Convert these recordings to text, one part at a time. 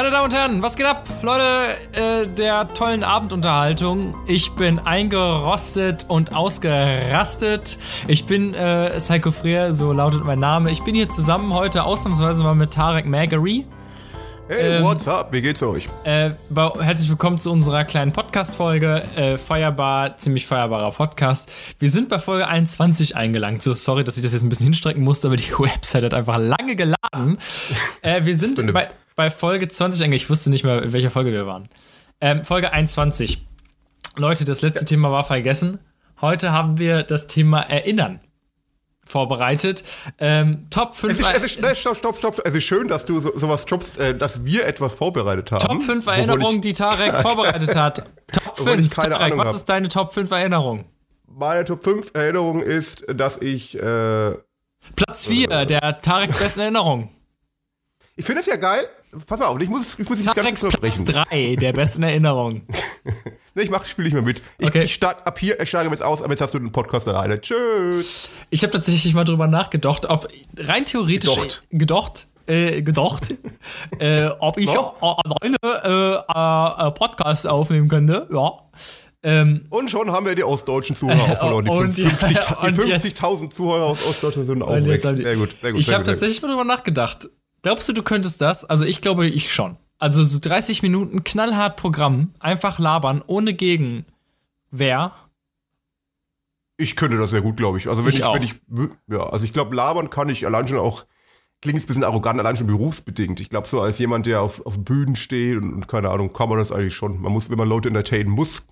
Meine Damen und Herren, was geht ab? Leute äh, der tollen Abendunterhaltung. Ich bin eingerostet und ausgerastet. Ich bin äh, Psycho Freer, so lautet mein Name. Ich bin hier zusammen heute ausnahmsweise mal mit Tarek Magary. Hey, ähm, what's up? Wie geht's euch? Äh, herzlich willkommen zu unserer kleinen Podcast-Folge. Äh, feierbar, ziemlich feierbarer Podcast. Wir sind bei Folge 21 eingelangt. So, sorry, dass ich das jetzt ein bisschen hinstrecken musste, aber die Website hat einfach lange geladen. Äh, wir sind bei, bei Folge 20 eigentlich. Ich wusste nicht mehr, in welcher Folge wir waren. Ähm, Folge 21. Leute, das letzte ja. Thema war vergessen. Heute haben wir das Thema Erinnern vorbereitet. Ähm, Top 5. Es ist, es ist, nein, stopp, stopp, stopp. Es ist schön, dass du so, sowas droppst, äh, dass wir etwas vorbereitet haben. Top 5 Erinnerungen, die Tarek vorbereitet hat. Top 5. Tarek, Ahnung was hab. ist deine Top 5 Erinnerung? Meine Top 5 Erinnerung ist, dass ich. Äh, Platz 4 äh, der Tareks besten Erinnerung. Ich finde es ja geil. Pass mal auf, ich muss, ich muss dich ganz unterbrechen. Platz 3 der besten Erinnerung. nee, ich mach, spiele nicht mehr mit. Ich, okay. ich start, ab hier, ich steige jetzt aus, aber jetzt hast du den Podcast alleine. Tschüss. Ich habe tatsächlich mal drüber nachgedacht, ob rein theoretisch gedacht, gedacht, äh, gedacht äh, ob ich no? alleine äh, äh, Podcast aufnehmen könnte. Ja. Ähm, und schon haben wir die ostdeutschen Zuhörer auch verloren. Die 50.000 50 Zuhörer aus Ostdeutschland sind auch weg. Sehr gut, sehr gut. Ich habe tatsächlich mal drüber nachgedacht. Glaubst du, du könntest das? Also ich glaube, ich schon. Also so 30 Minuten knallhart Programm, einfach labern, ohne Gegenwehr. Ich könnte das sehr gut, glaube ich. Also wenn ich, ich wenn ich, ja, also ich glaube, labern kann ich allein schon auch, klingt jetzt ein bisschen arrogant, allein schon berufsbedingt. Ich glaube, so als jemand, der auf, auf Bühnen steht und, und, keine Ahnung, kann man das eigentlich schon. Man muss, wenn man Leute entertainen muss,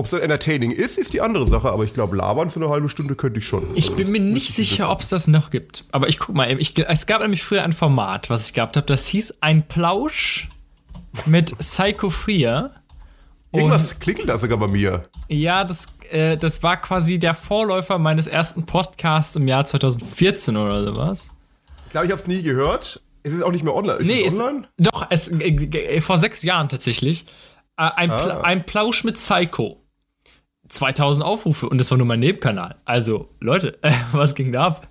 ob es dann entertaining ist, ist die andere Sache, aber ich glaube, labern so eine halbe Stunde könnte ich schon. Ich bin mir nicht sicher, ob es das noch gibt. Aber ich guck mal, ich, es gab nämlich früher ein Format, was ich gehabt habe, das hieß Ein Plausch mit Psycho Freer. Irgendwas klingelt da sogar bei mir. Ja, das, äh, das war quasi der Vorläufer meines ersten Podcasts im Jahr 2014 oder sowas. Ich glaube, ich habe es nie gehört. Es ist auch nicht mehr online. Ist nee, es online? doch, es, äh, vor sechs Jahren tatsächlich. Äh, ein, ah. Pla ein Plausch mit Psycho. 2000 Aufrufe und das war nur mein Nebenkanal. Also, Leute, äh, was ging da ab?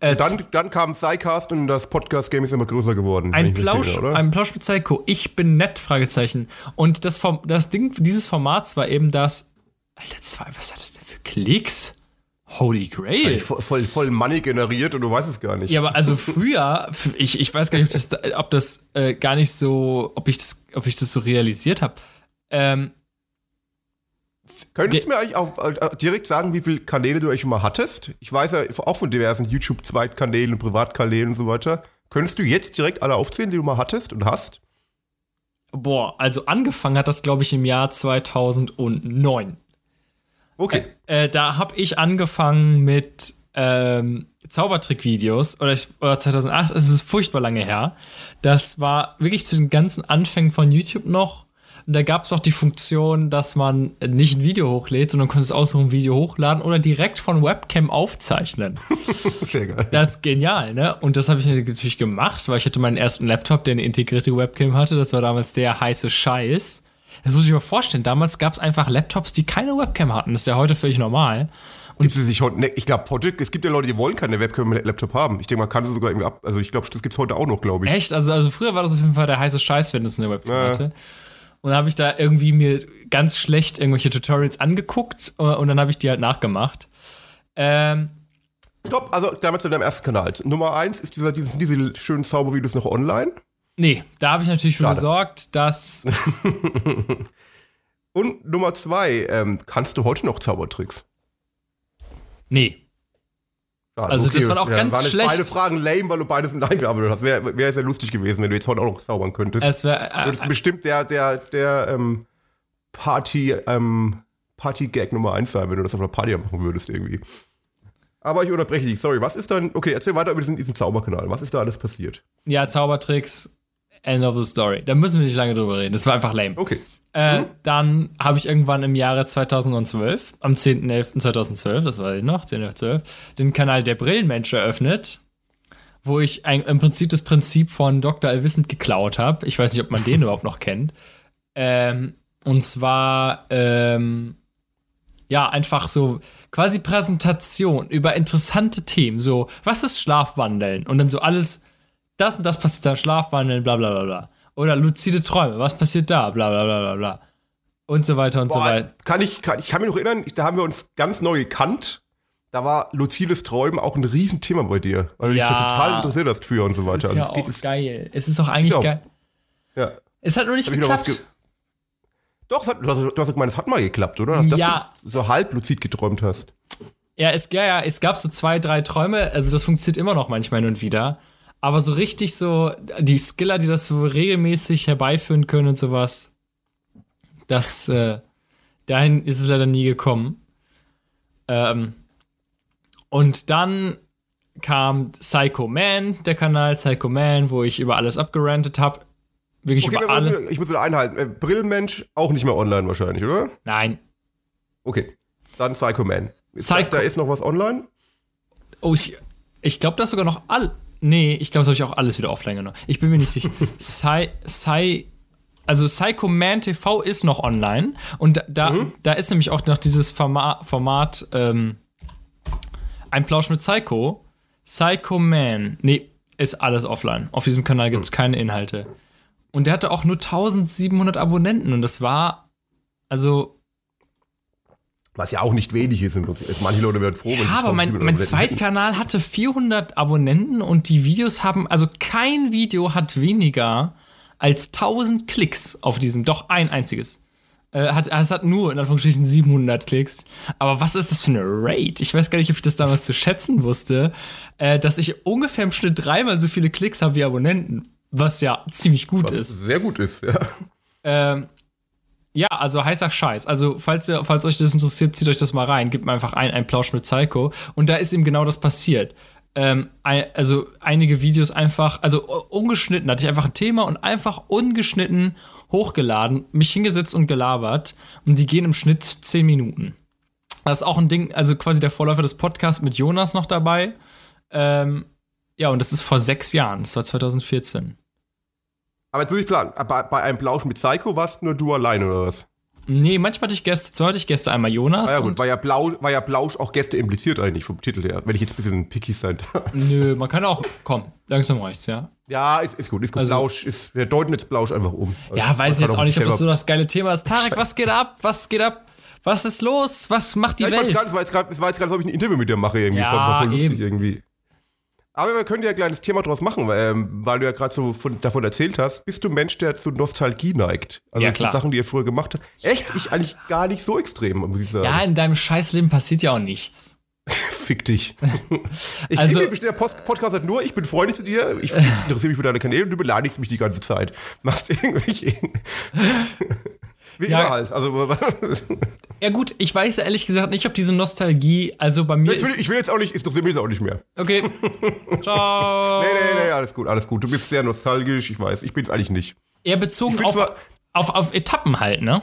Äh, dann, dann kam Psycast und das Podcast-Game ist immer größer geworden. Ein Plausch, denke, ein Plausch mit Psycho. Ich bin nett, Fragezeichen. Und das, das Ding dieses Formats war eben das. Alter, zwei, was hat das denn für Klicks? Holy Grail. Voll, voll, voll, Money generiert und du weißt es gar nicht. Ja, aber also früher, ich, ich weiß gar nicht, ob das, ob das äh, gar nicht so, ob ich das, ob ich das so realisiert habe. Ähm, Könntest du mir eigentlich auch äh, direkt sagen, wie viele Kanäle du eigentlich schon mal hattest? Ich weiß ja auch von diversen YouTube-Zweitkanälen, Privatkanälen und so weiter. Könntest du jetzt direkt alle aufzählen, die du mal hattest und hast? Boah, also angefangen hat das, glaube ich, im Jahr 2009. Okay. Äh, äh, da habe ich angefangen mit ähm, Zaubertrick-Videos oder, oder 2008, es ist furchtbar lange her. Das war wirklich zu den ganzen Anfängen von YouTube noch da gab es noch die Funktion, dass man nicht ein Video hochlädt, sondern konntest aussuchen, ein Video hochladen oder direkt von Webcam aufzeichnen. Sehr geil. Das ist genial, ne? Und das habe ich natürlich gemacht, weil ich hatte meinen ersten Laptop, der eine integrierte Webcam hatte. Das war damals der heiße Scheiß. Das muss ich mir vorstellen. Damals gab es einfach Laptops, die keine Webcam hatten. Das ist ja heute völlig normal. Und gibt es sich heute, ne, ich glaube, es gibt ja Leute, die wollen keine Webcam mit Laptop haben. Ich denke, man kann sie sogar irgendwie ab, also ich glaube, das gibt es heute auch noch, glaube ich. Echt? Also, also früher war das auf jeden Fall der heiße Scheiß, wenn es eine Webcam ja. hatte. Und dann habe ich da irgendwie mir ganz schlecht irgendwelche Tutorials angeguckt äh, und dann habe ich die halt nachgemacht. Ähm, Stopp, also damit zu deinem ersten Kanal. Nummer eins ist dieser, diese, diese schönen Zaubervideos noch online? Nee, da habe ich natürlich für gesorgt, dass. und Nummer zwei, ähm, kannst du heute noch Zaubertricks? Nee. Schade. Also okay, das waren auch ja, ganz waren schlecht. Beide Fragen lame, weil du beides mit Nein gearbeitet hast. Wäre wär sehr lustig gewesen, wenn du jetzt heute auch noch zaubern könntest. Es wäre äh, äh, bestimmt der der der ähm, Party ähm, Party Gag Nummer eins sein, wenn du das auf einer Party machen würdest irgendwie. Aber ich unterbreche dich. Sorry, was ist dann? Okay, erzähl weiter über diesen, diesen Zauberkanal. Was ist da alles passiert? Ja, Zaubertricks. End of the story. Da müssen wir nicht lange drüber reden. Das war einfach lame. Okay. Äh, mhm. Dann habe ich irgendwann im Jahre 2012, am 10.11.2012, das weiß ich noch, 10.11.12, den Kanal Der Brillenmensch eröffnet, wo ich ein, im Prinzip das Prinzip von Dr. Allwissend geklaut habe. Ich weiß nicht, ob man den überhaupt noch kennt. Ähm, und zwar, ähm, ja, einfach so quasi Präsentation über interessante Themen. So, was ist Schlafwandeln? Und dann so alles, das und das passiert dann Schlafwandeln, bla bla bla bla. Oder luzide Träume, was passiert da? Bla bla bla bla bla. Und so weiter und Boah, so weiter. Kann ich, kann, ich kann mich noch erinnern, da haben wir uns ganz neu gekannt. Da war luzides Träumen auch ein Riesenthema bei dir, weil du ja, dich total interessiert hast für und so weiter. Ist also ja auch geil. Es ist auch eigentlich auch, geil. Ja. Es hat nur nicht geklappt. Ge Doch, hat, du, hast, du hast gemeint, es hat mal geklappt, oder? Dass, ja. du so halb luzid geträumt hast. Ja es, ja, ja, es gab so zwei, drei Träume. Also, das funktioniert immer noch manchmal hin und wieder. Aber so richtig so, die Skiller, die das so regelmäßig herbeiführen können und sowas, das, äh, dahin ist es leider nie gekommen. Ähm, und dann kam Psycho Man, der Kanal Psycho Man, wo ich über alles abgerantet habe. Wirklich okay, über alle. ich muss wieder einhalten. Äh, Brillenmensch auch nicht mehr online wahrscheinlich, oder? Nein. Okay, dann Psycho Man. Psycho da ist noch was online? Oh, ich, ich glaube, das sogar noch all. Nee, ich glaube, das habe ich auch alles wieder offline genommen. Ich bin mir nicht sicher. Psy, Psy, also Psycho Man TV ist noch online und da, mhm. da ist nämlich auch noch dieses Format, Format ähm, ein Plausch mit Psycho. Psycho Man. Nee, ist alles offline. Auf diesem Kanal gibt es hm. keine Inhalte. Und der hatte auch nur 1700 Abonnenten und das war, also. Was ja auch nicht wenig ist. Manche Leute werden froh, wenn Ja, aber mein, mein Zweitkanal hatte 400 Abonnenten und die Videos haben, also kein Video hat weniger als 1000 Klicks auf diesem, doch ein einziges. Äh, hat, es hat nur in Anführungsstrichen 700 Klicks. Aber was ist das für eine Rate? Ich weiß gar nicht, ob ich das damals zu schätzen wusste, äh, dass ich ungefähr im Schnitt dreimal so viele Klicks habe wie Abonnenten. Was ja ziemlich gut was ist. Sehr gut ist, ja. Ähm, ja, also heißer Scheiß. Also, falls, ihr, falls euch das interessiert, zieht euch das mal rein. Gebt mir einfach ein, ein Plausch mit Psycho. Und da ist eben genau das passiert. Ähm, also, einige Videos einfach, also ungeschnitten, hatte ich einfach ein Thema und einfach ungeschnitten hochgeladen, mich hingesetzt und gelabert und die gehen im Schnitt 10 Minuten. Das ist auch ein Ding, also quasi der Vorläufer des Podcasts mit Jonas noch dabei. Ähm, ja, und das ist vor sechs Jahren, das war 2014. Aber jetzt muss ich planen, bei, bei einem Plausch mit Psycho warst nur du allein oder was? Nee, manchmal hatte ich Gäste, zwar hatte ich Gäste, einmal Jonas. Ah, ja, gut, war ja, Blau, war ja Blausch auch Gäste impliziert eigentlich vom Titel her, wenn ich jetzt ein bisschen picky sein darf. Nö, man kann auch, komm, langsam reicht's, ja. Ja, ist, ist gut, ist gut. Also, Blausch ist, wir deuten jetzt Blausch einfach um. Also, ja, weiß ich jetzt auch nicht, ob das so das geile Thema ist. Tarek, was geht ab? Was geht ab? Was ist los? Was macht die ja, Welt? Es war jetzt gerade, als ob ich ein Interview mit dir mache irgendwie. Ja, war voll lustig irgendwie. Aber wir können ja ein kleines Thema draus machen, weil, ähm, weil du ja gerade so von, davon erzählt hast. Bist du ein Mensch, der zu Nostalgie neigt? Also ja, klar. Sachen, die er früher gemacht hat. Echt? Ja. Ich eigentlich gar nicht so extrem, muss ich sagen. Ja, in deinem Scheißleben passiert ja auch nichts. Fick dich. Ich also, liebe der Post Podcast halt nur, ich bin freundlich zu dir, ich interessiere mich für deine Kanäle und du beleidigst mich die ganze Zeit. Machst irgendwelche. Wie ja, immer halt. Also, ja, gut, ich weiß ehrlich gesagt nicht, ob diese Nostalgie, also bei mir. Ich will, ich will jetzt auch nicht, interessiert mich jetzt auch nicht mehr. Okay. Ciao. nee, nee, nee, alles gut, alles gut. Du bist sehr nostalgisch, ich weiß. Ich bin es eigentlich nicht. Eher bezogen auf, auf, auf Etappen halt, ne?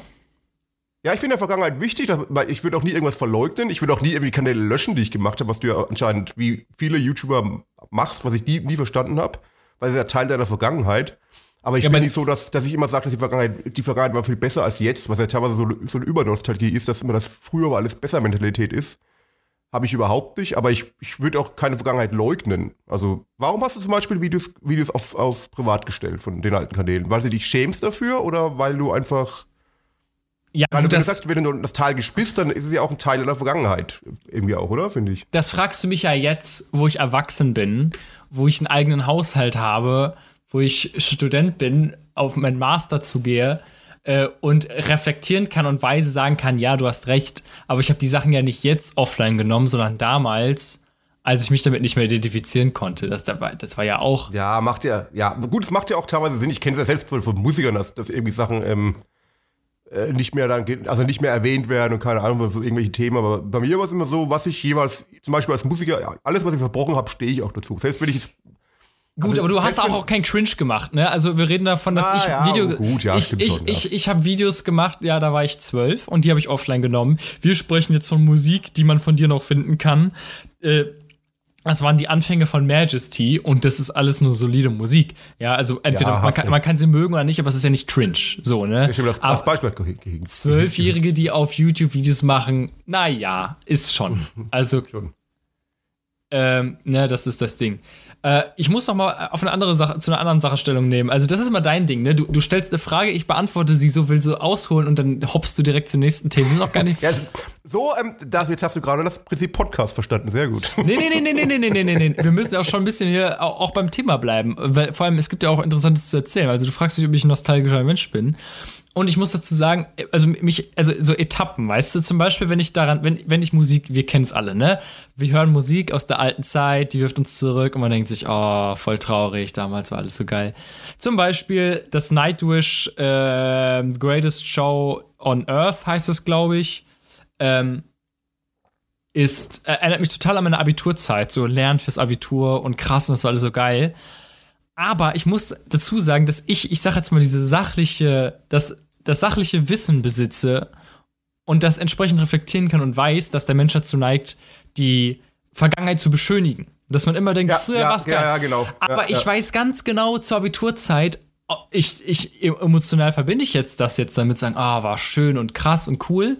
Ja, ich finde in der Vergangenheit wichtig, dass, ich würde auch nie irgendwas verleugnen. Ich würde auch nie irgendwie Kanäle löschen, die ich gemacht habe, was du ja anscheinend wie viele YouTuber machst, was ich nie, nie verstanden habe, weil es ja Teil deiner Vergangenheit. Aber ich ja, bin nicht so, dass, dass ich immer sage, dass die Vergangenheit, die Vergangenheit war viel besser als jetzt, was ja teilweise so, so eine Übernostalgie ist, dass immer das früher war alles besser Mentalität ist. Habe ich überhaupt nicht, aber ich, ich würde auch keine Vergangenheit leugnen. Also, warum hast du zum Beispiel Videos, Videos auf, auf privat gestellt von den alten Kanälen? Weil du dich schämst dafür oder weil du einfach. Ja, weil du, wenn du sagst, wenn du das Tal gespist, dann ist es ja auch ein Teil der Vergangenheit. Irgendwie auch, oder? Finde ich. Das fragst du mich ja jetzt, wo ich erwachsen bin, wo ich einen eigenen Haushalt habe wo ich Student bin, auf meinen Master zugehe äh, und reflektieren kann und weise sagen kann, ja, du hast recht, aber ich habe die Sachen ja nicht jetzt offline genommen, sondern damals, als ich mich damit nicht mehr identifizieren konnte. Das, das, war, ja auch. Ja, macht ja, ja, gut, es macht ja auch teilweise Sinn. Ich kenne es ja selbst von, von Musikern, dass, dass irgendwie Sachen ähm, äh, nicht mehr dann, also nicht mehr erwähnt werden und keine Ahnung, für irgendwelche Themen. Aber bei mir war es immer so, was ich jeweils, zum Beispiel als Musiker, alles, was ich verbrochen habe, stehe ich auch dazu. Selbst wenn ich Gut, also, aber du hast auch, auch kein Cringe gemacht, ne? Also wir reden davon, dass ah, ich ja, Video, oh, gut, ja, ich, ich, schon, ja. ich, ich habe Videos gemacht, ja, da war ich zwölf und die habe ich offline genommen. Wir sprechen jetzt von Musik, die man von dir noch finden kann. Äh, das waren die Anfänge von Majesty und das ist alles nur solide Musik. Ja, also entweder ja, man, kann, man, kann, sie mögen oder nicht, aber es ist ja nicht cringe. So, ne? Ich das, das Beispiel Zwölfjährige, die auf YouTube Videos machen, naja, ist schon. Also, schon. Ähm, ne, das ist das Ding. Äh, ich muss noch mal auf eine andere Sache, zu einer anderen Sache Stellung nehmen. Also, das ist immer dein Ding, ne? Du, du stellst eine Frage, ich beantworte sie so, will so ausholen und dann hoppst du direkt zum nächsten Thema. Das ist auch gar nicht. ja, so, ähm, da, jetzt hast du gerade das Prinzip Podcast verstanden. Sehr gut. Nee, nee, nee, nee, nee, nee, nee, nee, nee. Wir müssen auch schon ein bisschen hier auch, auch beim Thema bleiben. Weil vor allem, es gibt ja auch Interessantes zu erzählen. Also, du fragst dich, ob ich ein nostalgischer Mensch bin. Und ich muss dazu sagen, also mich, also so Etappen, weißt du, zum Beispiel, wenn ich daran, wenn, wenn ich Musik, wir kennen es alle, ne? Wir hören Musik aus der alten Zeit, die wirft uns zurück und man denkt sich, oh, voll traurig, damals war alles so geil. Zum Beispiel das Nightwish äh, Greatest Show on Earth heißt es, glaube ich. Ähm, ist, äh, erinnert mich total an meine Abiturzeit, so Lernen fürs Abitur und krass und das war alles so geil. Aber ich muss dazu sagen, dass ich, ich sag jetzt mal, diese sachliche, das das sachliche Wissen besitze und das entsprechend reflektieren kann und weiß, dass der Mensch dazu neigt, die Vergangenheit zu beschönigen. Dass man immer denkt, ja, früher ja, war es geil. Ja, genau. Aber ich weiß ganz genau zur Abiturzeit, ich, ich emotional verbinde ich jetzt das jetzt damit sagen, ah, war schön und krass und cool.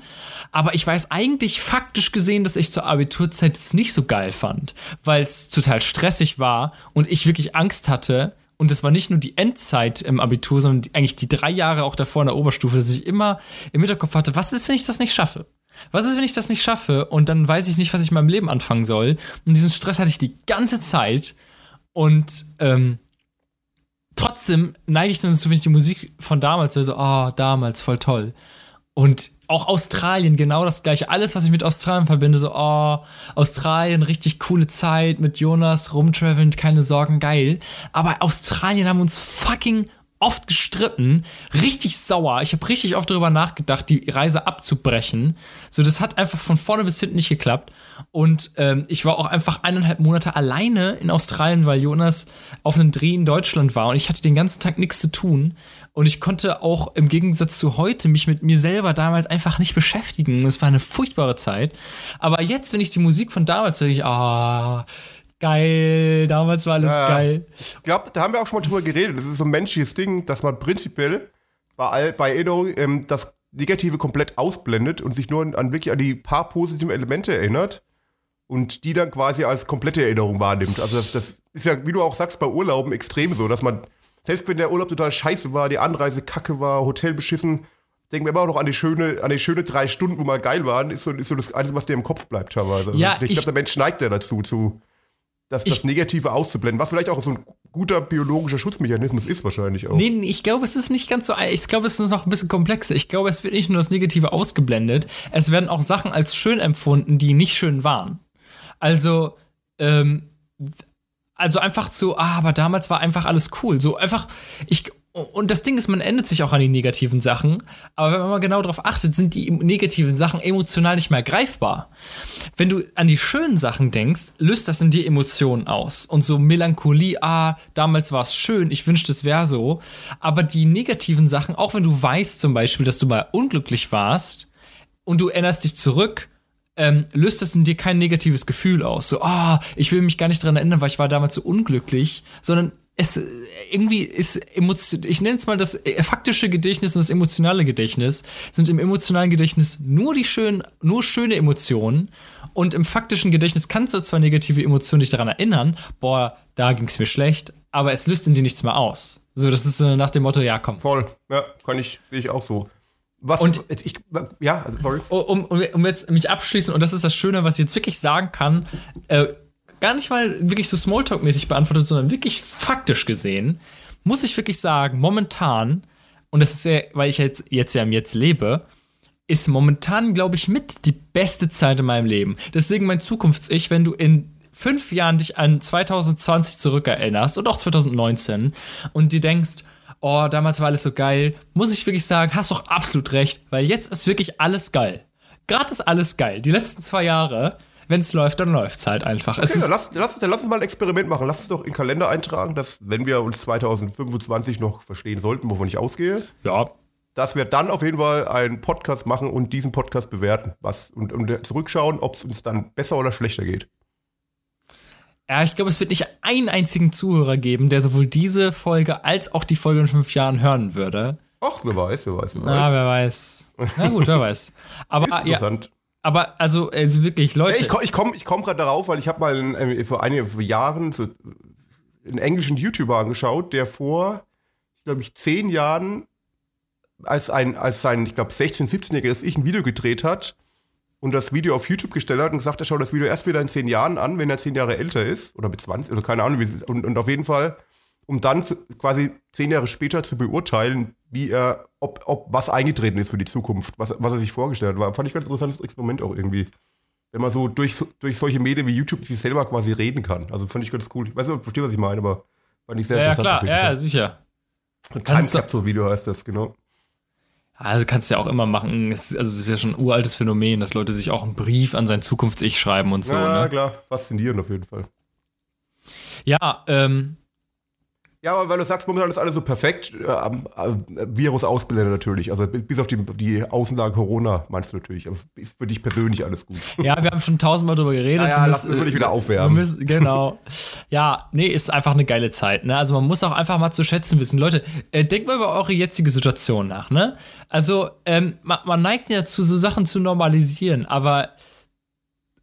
Aber ich weiß eigentlich faktisch gesehen, dass ich zur Abiturzeit es nicht so geil fand, weil es total stressig war und ich wirklich Angst hatte, und es war nicht nur die Endzeit im Abitur, sondern eigentlich die drei Jahre auch davor in der Oberstufe, dass ich immer im Hinterkopf hatte, was ist, wenn ich das nicht schaffe? Was ist, wenn ich das nicht schaffe und dann weiß ich nicht, was ich in meinem Leben anfangen soll? Und diesen Stress hatte ich die ganze Zeit und ähm, trotzdem neige ich dann dazu, wenn ich die Musik von damals höre, so, ah, oh, damals, voll toll. Und auch Australien, genau das gleiche. Alles, was ich mit Australien verbinde, so, oh, Australien, richtig coole Zeit mit Jonas, rumtraveln, keine Sorgen, geil. Aber Australien haben uns fucking oft gestritten, richtig sauer. Ich habe richtig oft darüber nachgedacht, die Reise abzubrechen. So, das hat einfach von vorne bis hinten nicht geklappt. Und ähm, ich war auch einfach eineinhalb Monate alleine in Australien, weil Jonas auf einem Dreh in Deutschland war und ich hatte den ganzen Tag nichts zu tun. Und ich konnte auch im Gegensatz zu heute mich mit mir selber damals einfach nicht beschäftigen. Es war eine furchtbare Zeit. Aber jetzt, wenn ich die Musik von damals höre, ich, ah, geil, damals war alles ja, geil. Ich glaube, da haben wir auch schon mal drüber geredet. Das ist so ein menschliches Ding, dass man prinzipiell bei, all, bei Erinnerung ähm, das Negative komplett ausblendet und sich nur an, an wirklich an die paar positiven Elemente erinnert und die dann quasi als komplette Erinnerung wahrnimmt. Also das, das ist ja, wie du auch sagst, bei Urlauben extrem so, dass man selbst wenn der Urlaub total scheiße war, die Anreise kacke war, Hotel beschissen, denken wir immer noch an die schöne, an die schöne drei Stunden, wo mal geil waren, ist so, ist so das Einzige, was dir im Kopf bleibt teilweise. Ja, ich, ich glaube, der Mensch neigt ja dazu, zu, das, ich, das Negative auszublenden, was vielleicht auch so ein guter biologischer Schutzmechanismus ist wahrscheinlich auch. Nee, ich glaube, es ist nicht ganz so, ich glaube, es ist noch ein bisschen komplexer. Ich glaube, es wird nicht nur das Negative ausgeblendet, es werden auch Sachen als schön empfunden, die nicht schön waren. Also, ähm, also einfach so, ah, aber damals war einfach alles cool. So einfach, ich, und das Ding ist, man ändert sich auch an die negativen Sachen, aber wenn man mal genau darauf achtet, sind die negativen Sachen emotional nicht mehr greifbar. Wenn du an die schönen Sachen denkst, löst das in dir Emotionen aus. Und so Melancholie, ah, damals war es schön, ich wünschte, es wäre so. Aber die negativen Sachen, auch wenn du weißt zum Beispiel, dass du mal unglücklich warst und du erinnerst dich zurück, ähm, löst das in dir kein negatives Gefühl aus. So, ah, oh, ich will mich gar nicht dran erinnern, weil ich war damals so unglücklich, sondern es äh, irgendwie ist Emotion, ich nenne es mal das äh, faktische Gedächtnis und das emotionale Gedächtnis sind im emotionalen Gedächtnis nur die schönen, nur schöne Emotionen und im faktischen Gedächtnis kannst du zwar negative Emotionen dich daran erinnern, boah, da ging es mir schlecht, aber es löst in dir nichts mehr aus. So, das ist äh, nach dem Motto, ja, komm. Voll, ja, kann ich, sehe ich auch so. Was und ich, ja, also sorry. Um, um, um, jetzt mich abschließen, und das ist das Schöne, was ich jetzt wirklich sagen kann, äh, gar nicht mal wirklich so Smalltalk-mäßig beantwortet, sondern wirklich faktisch gesehen, muss ich wirklich sagen, momentan, und das ist ja, weil ich jetzt, jetzt ja im Jetzt lebe, ist momentan, glaube ich, mit die beste Zeit in meinem Leben. Deswegen mein Zukunfts-Ich, wenn du in fünf Jahren dich an 2020 zurückerinnerst und auch 2019 und dir denkst, oh, damals war alles so geil, muss ich wirklich sagen, hast doch absolut recht, weil jetzt ist wirklich alles geil. Gerade ist alles geil. Die letzten zwei Jahre, wenn es läuft, dann läuft es halt einfach. Okay, dann lass, lass, dann lass uns mal ein Experiment machen. Lass uns doch in den Kalender eintragen, dass, wenn wir uns 2025 noch verstehen sollten, wovon ich ausgehe, ja. dass wir dann auf jeden Fall einen Podcast machen und diesen Podcast bewerten was, und, und zurückschauen, ob es uns dann besser oder schlechter geht. Ja, ich glaube, es wird nicht einen einzigen Zuhörer geben, der sowohl diese Folge als auch die Folge in fünf Jahren hören würde. Ach, wer weiß, wer weiß, wer weiß. Na, wer weiß. Na gut, wer weiß. Aber Ist interessant. Ja, aber also, also wirklich, Leute. ich komme ich komm, ich komm gerade darauf, weil ich habe mal in, äh, vor einigen Jahren, so einen englischen YouTuber angeschaut, der vor, glaube ich, zehn Jahren als ein, als sein, ich glaube, 16-, 17-jähriges Ich ein Video gedreht hat und das Video auf YouTube gestellt hat und gesagt, er schaut das Video erst wieder in zehn Jahren an, wenn er zehn Jahre älter ist oder mit 20, oder keine Ahnung, und, und auf jeden Fall, um dann zu, quasi zehn Jahre später zu beurteilen, wie er, ob, ob was eingetreten ist für die Zukunft, was, was er sich vorgestellt hat. Fand ich ganz interessantes Experiment auch irgendwie. Wenn man so durch, durch solche Medien wie YouTube sich selber quasi reden kann. Also fand ich ganz cool. Ich weiß nicht, verstehe, was ich meine, aber fand ich sehr ja, interessant. Ja, klar, ja, sicher. Ein Time Capsule Video heißt das, genau. Also kannst du ja auch immer machen. Es, also es ist ja schon ein uraltes Phänomen, dass Leute sich auch einen Brief an sein Zukunfts-Ich schreiben und so. Ja, ne? klar. Faszinierend auf jeden Fall. Ja, ähm, ja, aber weil du sagst, momentan ist alles so perfekt, äh, äh, Virus ausblenden natürlich. Also bis auf die, die Außenlage Corona meinst du natürlich. Aber ist für dich persönlich alles gut. Ja, wir haben schon tausendmal drüber geredet. Ja, ja lass uns wieder aufwärmen. Müssen, genau. ja, nee, ist einfach eine geile Zeit. Ne? Also man muss auch einfach mal zu schätzen wissen. Leute, äh, denkt mal über eure jetzige Situation nach. Ne? Also ähm, man, man neigt ja zu so Sachen zu normalisieren, aber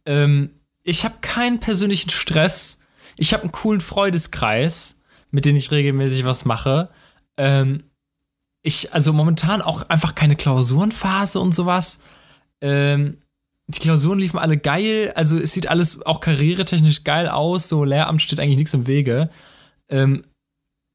ähm, ich habe keinen persönlichen Stress. Ich habe einen coolen Freudeskreis mit denen ich regelmäßig was mache. Ähm, ich, also momentan auch einfach keine Klausurenphase und sowas. Ähm, die Klausuren liefen alle geil, also es sieht alles auch karrieretechnisch geil aus, so Lehramt steht eigentlich nichts im Wege. Ähm,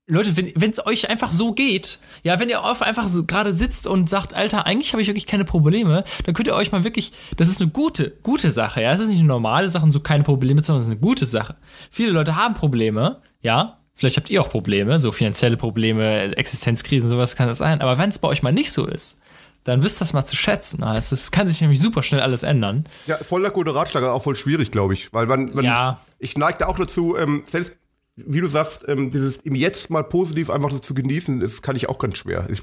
Leute, wenn es euch einfach so geht, ja, wenn ihr einfach so gerade sitzt und sagt, Alter, eigentlich habe ich wirklich keine Probleme, dann könnt ihr euch mal wirklich, das ist eine gute, gute Sache, ja, es ist nicht eine normale Sache so keine Probleme, sondern es ist eine gute Sache. Viele Leute haben Probleme, ja, Vielleicht habt ihr auch Probleme, so finanzielle Probleme, Existenzkrisen, sowas kann das sein. Aber wenn es bei euch mal nicht so ist, dann wisst das mal zu schätzen. Also es kann sich nämlich super schnell alles ändern. Ja, voll der gute Ratschlag, auch voll schwierig, glaube ich. Weil man, man ja. ich neige da auch dazu, ähm, selbst wie du sagst, ähm, dieses im Jetzt mal positiv einfach das zu genießen, das kann ich auch ganz schwer. Ich,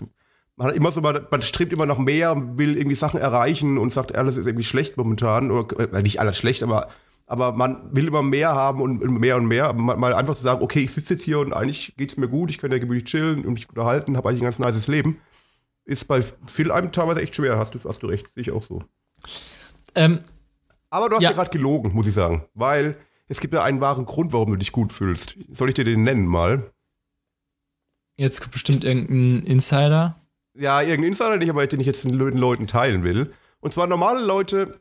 man hat immer so, man, man strebt immer noch mehr, will irgendwie Sachen erreichen und sagt, alles ist irgendwie schlecht momentan. Oder äh, nicht alles schlecht, aber aber man will immer mehr haben und mehr und mehr. Mal einfach zu sagen, okay, ich sitze jetzt hier und eigentlich geht es mir gut, ich kann ja gemütlich chillen und mich unterhalten, habe eigentlich ein ganz nices Leben, ist bei viel einem teilweise echt schwer, hast du, hast du recht, sehe ich auch so. Ähm, aber du hast ja, gerade gelogen, muss ich sagen, weil es gibt ja einen wahren Grund, warum du dich gut fühlst. Soll ich dir den nennen mal? Jetzt kommt bestimmt irgendein Insider. Ja, irgendein Insider, den ich, den ich jetzt den Leuten teilen will. Und zwar normale Leute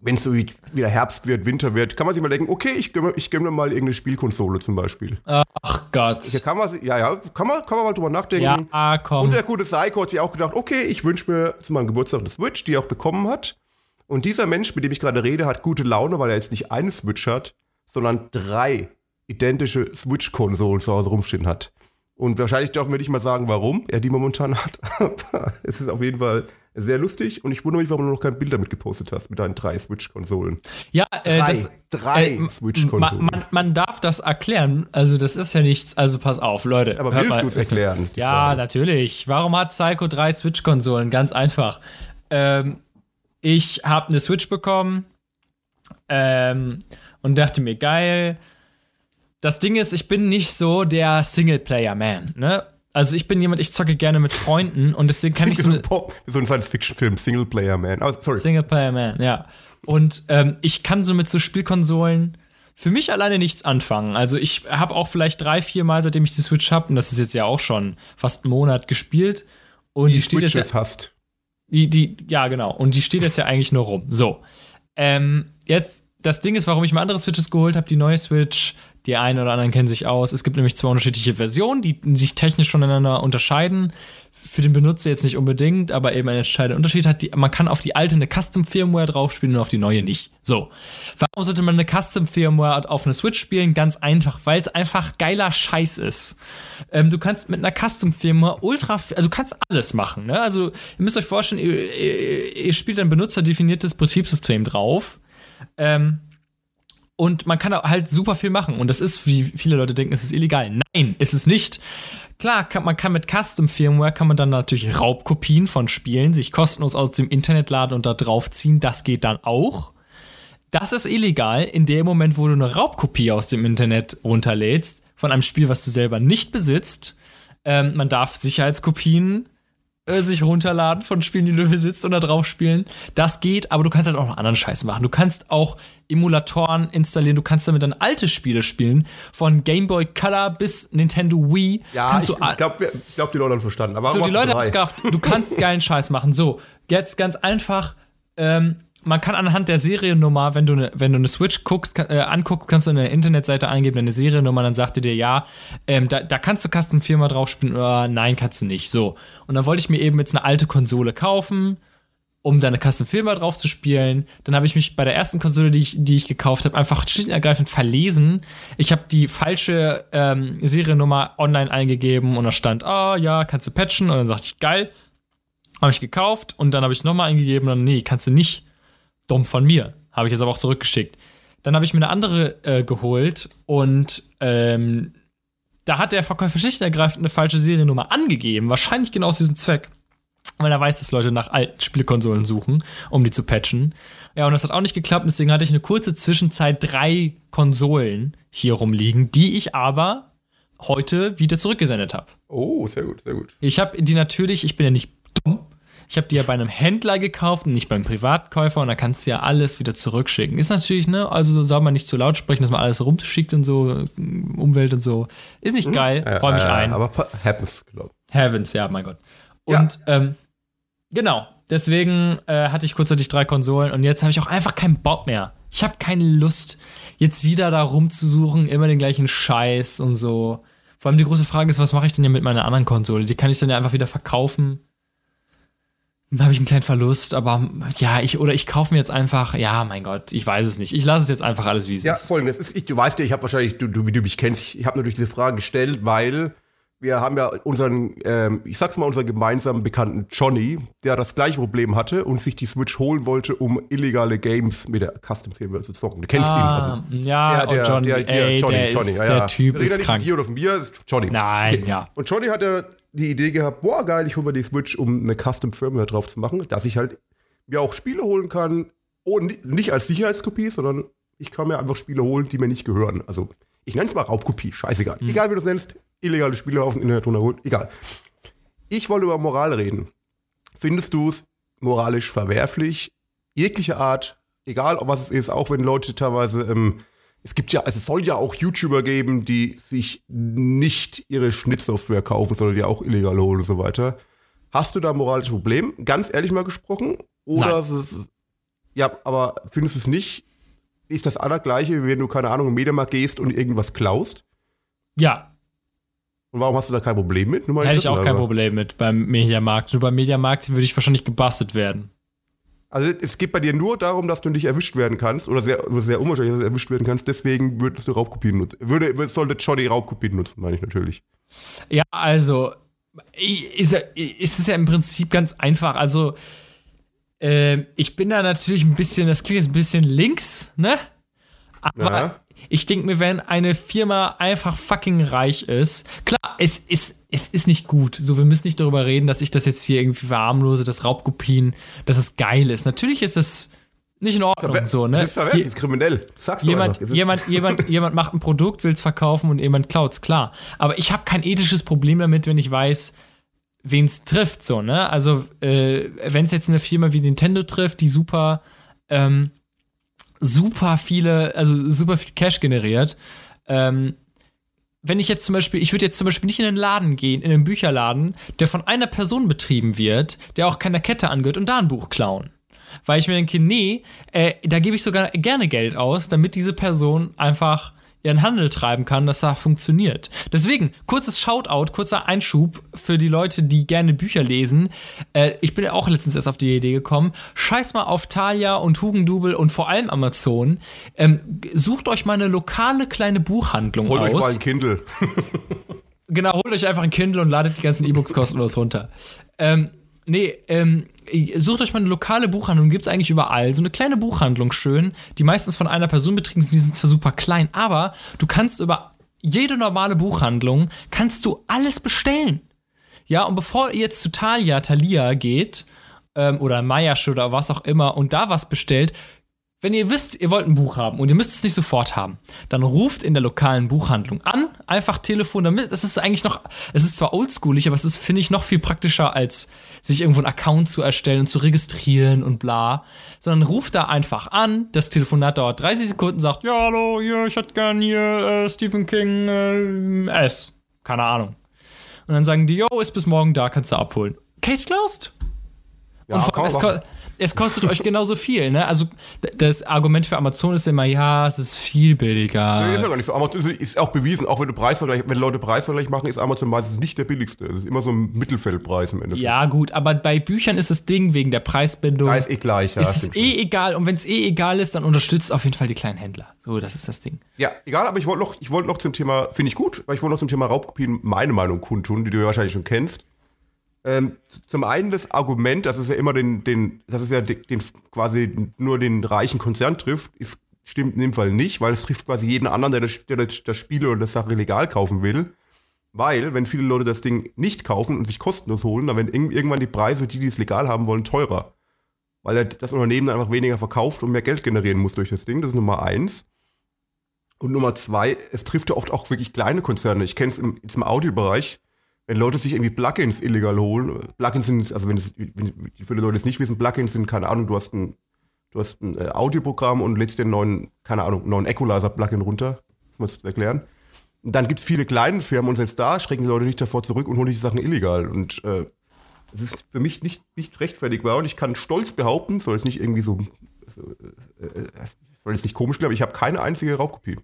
wenn es so wieder Herbst wird, Winter wird, kann man sich mal denken, okay, ich gönne, ich gönne mal irgendeine Spielkonsole zum Beispiel. Ach Gott. Ja, kann man, ja, ja, kann man, kann man mal drüber nachdenken. Ja, komm. Und der gute Psycho hat sich auch gedacht, okay, ich wünsche mir zu meinem Geburtstag eine Switch, die er auch bekommen hat. Und dieser Mensch, mit dem ich gerade rede, hat gute Laune, weil er jetzt nicht eine Switch hat, sondern drei identische Switch-Konsolen zu Hause rumstehen hat. Und wahrscheinlich dürfen wir nicht mal sagen, warum er die momentan hat. Aber es ist auf jeden Fall sehr lustig und ich wundere mich, warum du noch kein Bild damit gepostet hast mit deinen drei Switch-Konsolen. Ja, äh, drei, das, drei äh, Switch-Konsolen. Man, man, man, darf das erklären. Also, das ist ja nichts. Also, pass auf, Leute. Aber willst du es erklären? Ja, Frage. natürlich. Warum hat Psycho drei Switch-Konsolen? Ganz einfach. Ähm, ich habe eine Switch bekommen ähm, und dachte mir, geil. Das Ding ist, ich bin nicht so der Singleplayer-Man, ne? Also ich bin jemand, ich zocke gerne mit Freunden und deswegen kann ich so, eine, so ein Science-Fiction-Film, Singleplayer Man. Oh, sorry. Singleplayer Man, ja. Und ähm, ich kann so mit so Spielkonsolen für mich alleine nichts anfangen. Also ich habe auch vielleicht drei, vier Mal, seitdem ich die Switch habe, und das ist jetzt ja auch schon fast einen Monat gespielt. Und die, die steht jetzt ja, hast. Die, die, ja, genau. Und die steht jetzt ja eigentlich nur rum. So. Ähm, jetzt das Ding ist, warum ich mir andere Switches geholt habe, die neue Switch, die einen oder anderen kennen sich aus. Es gibt nämlich zwei unterschiedliche Versionen, die sich technisch voneinander unterscheiden. Für den Benutzer jetzt nicht unbedingt, aber eben ein entscheidender Unterschied hat. Die, man kann auf die alte eine Custom-Firmware draufspielen und auf die neue nicht. So. Warum sollte man eine Custom-Firmware auf eine Switch spielen? Ganz einfach, weil es einfach geiler Scheiß ist. Ähm, du kannst mit einer Custom-Firmware ultra, also du kannst alles machen. Ne? Also ihr müsst euch vorstellen, ihr, ihr, ihr spielt ein benutzerdefiniertes Betriebssystem drauf ähm, und man kann halt super viel machen. Und das ist, wie viele Leute denken, es ist illegal. Nein, ist es nicht. Klar, kann, man kann mit Custom Firmware kann man dann natürlich Raubkopien von Spielen sich kostenlos aus dem Internet laden und da draufziehen. Das geht dann auch. Das ist illegal in dem Moment, wo du eine Raubkopie aus dem Internet runterlädst von einem Spiel, was du selber nicht besitzt. Ähm, man darf Sicherheitskopien sich runterladen von Spielen, die du besitzt und da drauf spielen. Das geht, aber du kannst halt auch noch anderen Scheiß machen. Du kannst auch Emulatoren installieren, du kannst damit dann alte Spiele spielen, von Game Boy Color bis Nintendo Wii. Ja, ich glaube, glaub, die Leute haben verstanden. Aber so, die Leute haben es gehabt, du kannst geilen Scheiß machen. So, jetzt ganz einfach, ähm, man kann anhand der Seriennummer, wenn du eine, wenn du eine Switch guckst, äh, anguckst, kannst du eine Internetseite eingeben, eine Seriennummer, dann sagt er dir, ja, ähm, da, da kannst du Custom Firma drauf spielen oder nein, kannst du nicht. So. Und dann wollte ich mir eben jetzt eine alte Konsole kaufen, um da eine Custom Firma drauf zu spielen. Dann habe ich mich bei der ersten Konsole, die ich, die ich gekauft habe, einfach schlicht und ergreifend verlesen. Ich habe die falsche ähm, Seriennummer online eingegeben und da stand, ah oh, ja, kannst du patchen. Und dann sagte ich, geil. Habe ich gekauft und dann habe ich es nochmal eingegeben und dann, nee, kannst du nicht dumm von mir. Habe ich jetzt aber auch zurückgeschickt. Dann habe ich mir eine andere äh, geholt und ähm, da hat der Verkäufer schlicht und ergreifend eine falsche Seriennummer angegeben. Wahrscheinlich genau aus diesem Zweck. Weil er weiß, dass Leute nach alten Spielkonsolen suchen, um die zu patchen. Ja, und das hat auch nicht geklappt. Deswegen hatte ich eine kurze Zwischenzeit drei Konsolen hier rumliegen, die ich aber heute wieder zurückgesendet habe. Oh, sehr gut, sehr gut. Ich habe die natürlich, ich bin ja nicht dumm, ich habe die ja bei einem Händler gekauft und nicht beim Privatkäufer und da kannst du ja alles wieder zurückschicken. Ist natürlich, ne, also soll man nicht zu laut sprechen, dass man alles rumschickt und so, Umwelt und so. Ist nicht hm? geil, äh, räum mich äh, ein. Aber happens, glaube ich. Heavens, ja, mein Gott. Und, ja. ähm, genau, deswegen äh, hatte ich kurzzeitig drei Konsolen und jetzt habe ich auch einfach keinen Bock mehr. Ich habe keine Lust, jetzt wieder da rumzusuchen, immer den gleichen Scheiß und so. Vor allem die große Frage ist, was mache ich denn ja mit meiner anderen Konsole? Die kann ich dann ja einfach wieder verkaufen habe ich einen kleinen Verlust, aber ja, ich oder ich kaufe mir jetzt einfach, ja, mein Gott, ich weiß es nicht. Ich lasse es jetzt einfach alles, wie es ja, ist. Ja, folgendes, ist, ich, du weißt ja, ich habe wahrscheinlich, du, du, wie du mich kennst, ich, ich habe natürlich diese Frage gestellt, weil wir haben ja unseren, ähm, ich sag's mal, unseren gemeinsamen Bekannten Johnny, der das gleiche Problem hatte und sich die Switch holen wollte, um illegale Games mit der Custom-Firma zu zocken. Du kennst ah, ihn. Also. Ja, der, der, oh Johnny, der, der, ey, Johnny, der Johnny, ist, ja, Der Typ ist krank. Nicht von dir oder von mir, ist Johnny. Nein, okay. ja. Und Johnny hatte die Idee gehabt, boah, geil, ich hole mir die Switch, um eine Custom Firmware drauf zu machen, dass ich halt mir auch Spiele holen kann, oh, nicht als Sicherheitskopie, sondern ich kann mir einfach Spiele holen, die mir nicht gehören. Also, ich nenne es mal Raubkopie, scheißegal. Mhm. Egal, wie du es nennst, illegale Spiele auf dem Internet runterholt, egal. Ich wollte über Moral reden. Findest du es moralisch verwerflich, jegliche Art, egal ob was es ist, auch wenn Leute teilweise ähm, es gibt ja, also es soll ja auch YouTuber geben, die sich nicht ihre Schnittsoftware kaufen, sondern die auch illegal holen und so weiter. Hast du da ein moralisches Problem? Ganz ehrlich mal gesprochen? Oder ist es, ja, aber findest du es nicht? Ist das allergleiche, wie wenn du, keine Ahnung, im Mediamarkt gehst und irgendwas klaust? Ja. Und warum hast du da kein Problem mit? Hätte ich auch kein Problem mit beim Mediamarkt. Nur beim Mediamarkt würde ich wahrscheinlich gebastelt werden. Also es geht bei dir nur darum, dass du nicht erwischt werden kannst oder sehr, sehr unwahrscheinlich, dass du erwischt werden kannst. Deswegen würdest du Raubkopien nutzen. Würde, sollte Johnny Raubkopien nutzen, meine ich natürlich. Ja, also ist, ist es ja im Prinzip ganz einfach. Also äh, ich bin da natürlich ein bisschen, das klingt jetzt ein bisschen links, ne? Aber ja. Ich denke mir, wenn eine Firma einfach fucking reich ist, klar, es ist, es ist nicht gut. So, wir müssen nicht darüber reden, dass ich das jetzt hier irgendwie verarmlose, das Raubkopien, dass es geil ist. Natürlich ist es nicht in Ordnung Verwer so, ne? Das ist verwerflich, ist kriminell. Sag's jemand, doch jemand, jemand, jemand macht ein Produkt, will es verkaufen und jemand klaut's, klar. Aber ich habe kein ethisches Problem damit, wenn ich weiß, wen es trifft, so, ne? Also, äh, wenn es jetzt eine Firma wie Nintendo trifft, die super ähm, super viele, also super viel Cash generiert. Ähm, wenn ich jetzt zum Beispiel, ich würde jetzt zum Beispiel nicht in einen Laden gehen, in einen Bücherladen, der von einer Person betrieben wird, der auch keiner Kette angehört und da ein Buch klauen. Weil ich mir denke, nee, äh, da gebe ich sogar gerne Geld aus, damit diese Person einfach ihren Handel treiben kann, dass da funktioniert. Deswegen, kurzes Shoutout, kurzer Einschub für die Leute, die gerne Bücher lesen. Äh, ich bin ja auch letztens erst auf die Idee gekommen. Scheiß mal auf Thalia und Hugendubel und vor allem Amazon. Ähm, sucht euch mal eine lokale kleine Buchhandlung Holt aus. Holt euch mal ein Kindle. genau, holt euch einfach ein Kindle und ladet die ganzen E-Books kostenlos runter. Ähm, nee, ähm, sucht euch mal eine lokale Buchhandlung, gibt es eigentlich überall. So eine kleine Buchhandlung schön, die meistens von einer Person betrieben sind, die sind zwar super klein, aber du kannst über jede normale Buchhandlung, kannst du alles bestellen. Ja, und bevor ihr jetzt zu Thalia, Thalia geht, ähm, oder Mayasch oder was auch immer und da was bestellt, wenn ihr wisst, ihr wollt ein Buch haben und ihr müsst es nicht sofort haben, dann ruft in der lokalen Buchhandlung an, einfach Telefon damit. Das ist eigentlich noch, es ist zwar oldschoolig, aber es ist, finde ich, noch viel praktischer, als sich irgendwo einen Account zu erstellen und zu registrieren und bla. Sondern ruft da einfach an, das Telefonat dauert 30 Sekunden, sagt, ja, hallo, hier, ich hätte gern hier äh, Stephen King äh, S. Keine Ahnung. Und dann sagen die, yo, ist bis morgen da, kannst du abholen. Case closed. Ja, und vor allem, es kostet euch genauso viel, ne? Also das Argument für Amazon ist immer, ja, es ist viel billiger. Nee, ist ja gar nicht so. Amazon ist, ist, auch bewiesen, auch wenn du Preisvergleich, wenn Leute Preisvergleich machen, ist Amazon meistens nicht der billigste. Es ist immer so ein Mittelfeldpreis im Endeffekt. Ja, gut, aber bei Büchern ist das Ding wegen der Preisbindung. Da ist eh gleich, ja. Ist es eh egal. Und wenn es eh egal ist, dann unterstützt auf jeden Fall die kleinen Händler. So, das ist das Ding. Ja, egal, aber ich wollte noch, ich wollte noch zum Thema, finde ich gut, weil ich wollte noch zum Thema Raubkopien meine Meinung kundtun, die du ja wahrscheinlich schon kennst. Ähm, zum einen das Argument, dass es ja immer den, den dass es ja den, quasi nur den reichen Konzern trifft, ist, stimmt in dem Fall nicht, weil es trifft quasi jeden anderen, der das, der das Spiel oder das Sache legal kaufen will. Weil, wenn viele Leute das Ding nicht kaufen und sich kostenlos holen, dann werden irgendwann die Preise, die, die es legal haben wollen, teurer. Weil das Unternehmen dann einfach weniger verkauft und mehr Geld generieren muss durch das Ding. Das ist Nummer eins. Und Nummer zwei, es trifft ja oft auch wirklich kleine Konzerne. Ich kenne es im, im Audiobereich wenn Leute sich irgendwie Plugins illegal holen, Plugins sind, also wenn, es, wenn viele Leute es nicht wissen, Plugins sind, keine Ahnung, du hast ein, du hast ein äh, Audioprogramm und lädst dir einen neuen, keine Ahnung, neuen Equalizer-Plugin runter, das muss ich erklären. Und dann gibt es viele kleine Firmen und selbst da schrecken die Leute nicht davor zurück und holen die Sachen illegal. Und äh, das ist für mich nicht, nicht rechtfertigbar und ich kann stolz behaupten, soll es nicht irgendwie so, so äh, äh soll es nicht komisch klingen, aber ich habe keine einzige Raubkopie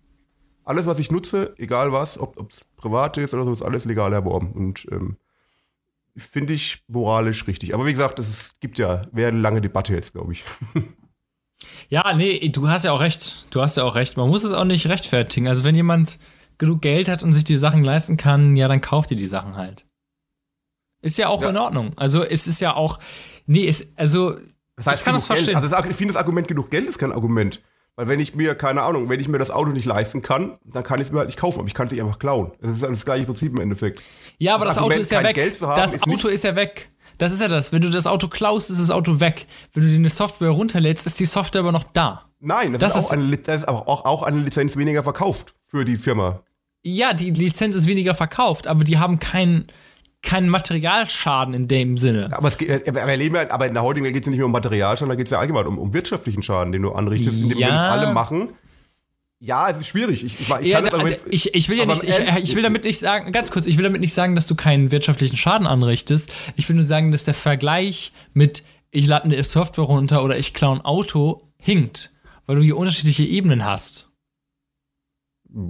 alles, was ich nutze, egal was, ob es privat ist oder so, ist alles legal erworben. Und ähm, finde ich moralisch richtig. Aber wie gesagt, es gibt ja, wäre eine lange Debatte jetzt, glaube ich. Ja, nee, du hast ja auch recht. Du hast ja auch recht. Man muss es auch nicht rechtfertigen. Also, wenn jemand genug Geld hat und sich die Sachen leisten kann, ja, dann kauft ihr die Sachen halt. Ist ja auch ja. in Ordnung. Also, es ist ja auch. Nee, ist, also. Das heißt, ich kann das verstehen. Geld, also, ich finde das Argument, genug Geld ist kein Argument. Weil wenn ich mir, keine Ahnung, wenn ich mir das Auto nicht leisten kann, dann kann ich es mir halt nicht kaufen, aber ich kann es nicht einfach klauen. Das ist das gleiche Prinzip im Endeffekt. Ja, aber das, das Auto ist ja weg. Haben, das ist Auto ist ja weg. Das ist ja das. Wenn du das Auto klaust, ist das Auto weg. Wenn du dir eine Software runterlädst, ist die Software aber noch da. Nein, das, das ist, auch eine, das ist auch, auch eine Lizenz weniger verkauft für die Firma. Ja, die Lizenz ist weniger verkauft, aber die haben keinen keinen Materialschaden in dem Sinne. Aber, es geht, aber, aber in der heutigen Welt geht es ja nicht mehr um Materialschaden, da geht es ja allgemein um, um wirtschaftlichen Schaden, den du anrichtest, indem ja. wir das alle machen. Ja, es ist schwierig. Ich, ich, ich, ja, da, ich, ich will ja nicht, ich, ich, will damit nicht sagen, ganz kurz, ich will damit nicht sagen, dass du keinen wirtschaftlichen Schaden anrichtest. Ich will nur sagen, dass der Vergleich mit ich lade eine Software runter oder ich klaue ein Auto hinkt, weil du hier unterschiedliche Ebenen hast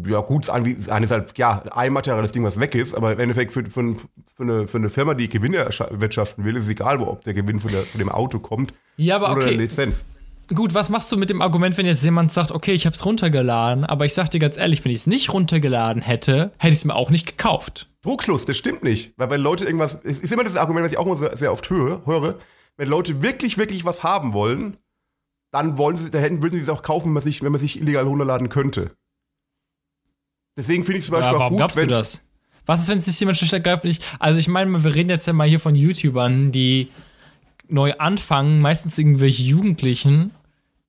ja gut, eines halt, ja, ein materielles Ding, was weg ist, aber im Endeffekt für, für, für, eine, für eine Firma, die Gewinne erwirtschaften will, ist es egal, wo, ob der Gewinn von, der, von dem Auto kommt ja, aber oder okay. der Lizenz. Gut, was machst du mit dem Argument, wenn jetzt jemand sagt, okay, ich habe es runtergeladen, aber ich sag dir ganz ehrlich, wenn ich es nicht runtergeladen hätte, hätte ich es mir auch nicht gekauft. Druckschluss, das stimmt nicht. Weil wenn Leute irgendwas, es ist immer das Argument, was ich auch immer sehr, sehr oft höre, höre, wenn Leute wirklich, wirklich was haben wollen, dann wollen sie, da hätten, würden sie es auch kaufen, wenn man sich, wenn man sich illegal runterladen könnte. Deswegen finde ich zum Beispiel ja, warum auch gut, wenn, du das? Was ist, wenn es sich jemand schlecht ergreift? Also ich meine, wir reden jetzt ja mal hier von YouTubern, die neu anfangen, meistens irgendwelche Jugendlichen,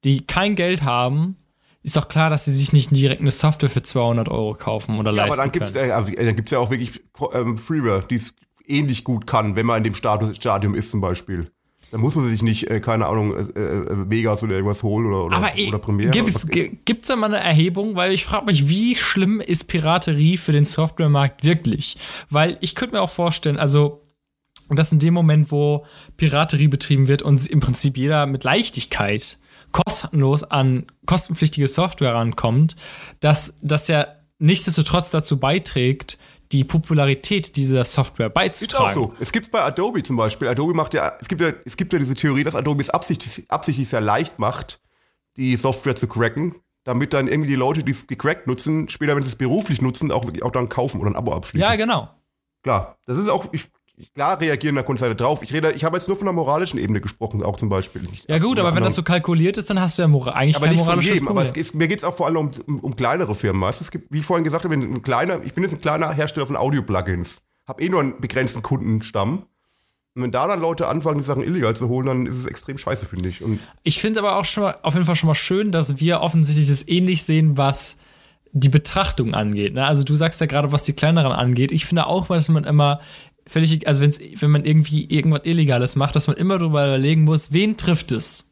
die kein Geld haben. Ist doch klar, dass sie sich nicht direkt eine Software für 200 Euro kaufen oder ja, leisten aber dann gibt's, können. Äh, dann gibt es ja auch wirklich ähm, Freeware, die es ähnlich gut kann, wenn man in dem Status, Stadium ist zum Beispiel. Da muss man sich nicht, äh, keine Ahnung, äh, äh, Vegas oder irgendwas holen oder, oder, Aber, oder Premiere. Gibt es da mal eine Erhebung? Weil ich frage mich, wie schlimm ist Piraterie für den Softwaremarkt wirklich? Weil ich könnte mir auch vorstellen, also und das in dem Moment, wo Piraterie betrieben wird und im Prinzip jeder mit Leichtigkeit kostenlos an kostenpflichtige Software rankommt, dass das ja nichtsdestotrotz dazu beiträgt, die Popularität dieser Software beizutragen. Ist auch so. Es gibt bei Adobe zum Beispiel, Adobe macht ja, es gibt ja, es gibt ja diese Theorie, dass Adobe es absichtlich, absichtlich sehr leicht macht, die Software zu cracken, damit dann irgendwie die Leute, die es gecrackt nutzen, später, wenn sie es beruflich nutzen, auch, auch dann kaufen oder ein Abo abschließen. Ja, genau. Klar, das ist auch, ich, klar reagieren da Kundenseite drauf. Ich rede, ich habe jetzt nur von der moralischen Ebene gesprochen, auch zum Beispiel. Ich, ja gut, aber wenn das so kalkuliert ist, dann hast du ja mora eigentlich aber kein nicht moralisches jedem, Aber es, mir geht es auch vor allem um, um, um, kleinere Firmen. Weißt? Es gibt, wie ich vorhin gesagt habe, ein kleiner, ich bin jetzt ein kleiner Hersteller von Audio-Plugins. Habe eh nur einen begrenzten Kundenstamm. Und wenn da dann Leute anfangen, die Sachen illegal zu holen, dann ist es extrem scheiße, finde ich. Und ich finde aber auch schon mal, auf jeden Fall schon mal schön, dass wir offensichtlich das ähnlich sehen, was die Betrachtung angeht. Ne? Also du sagst ja gerade, was die kleineren angeht. Ich finde auch, dass man immer völlig, also wenn's, wenn man irgendwie irgendwas Illegales macht, dass man immer darüber überlegen muss, wen trifft es?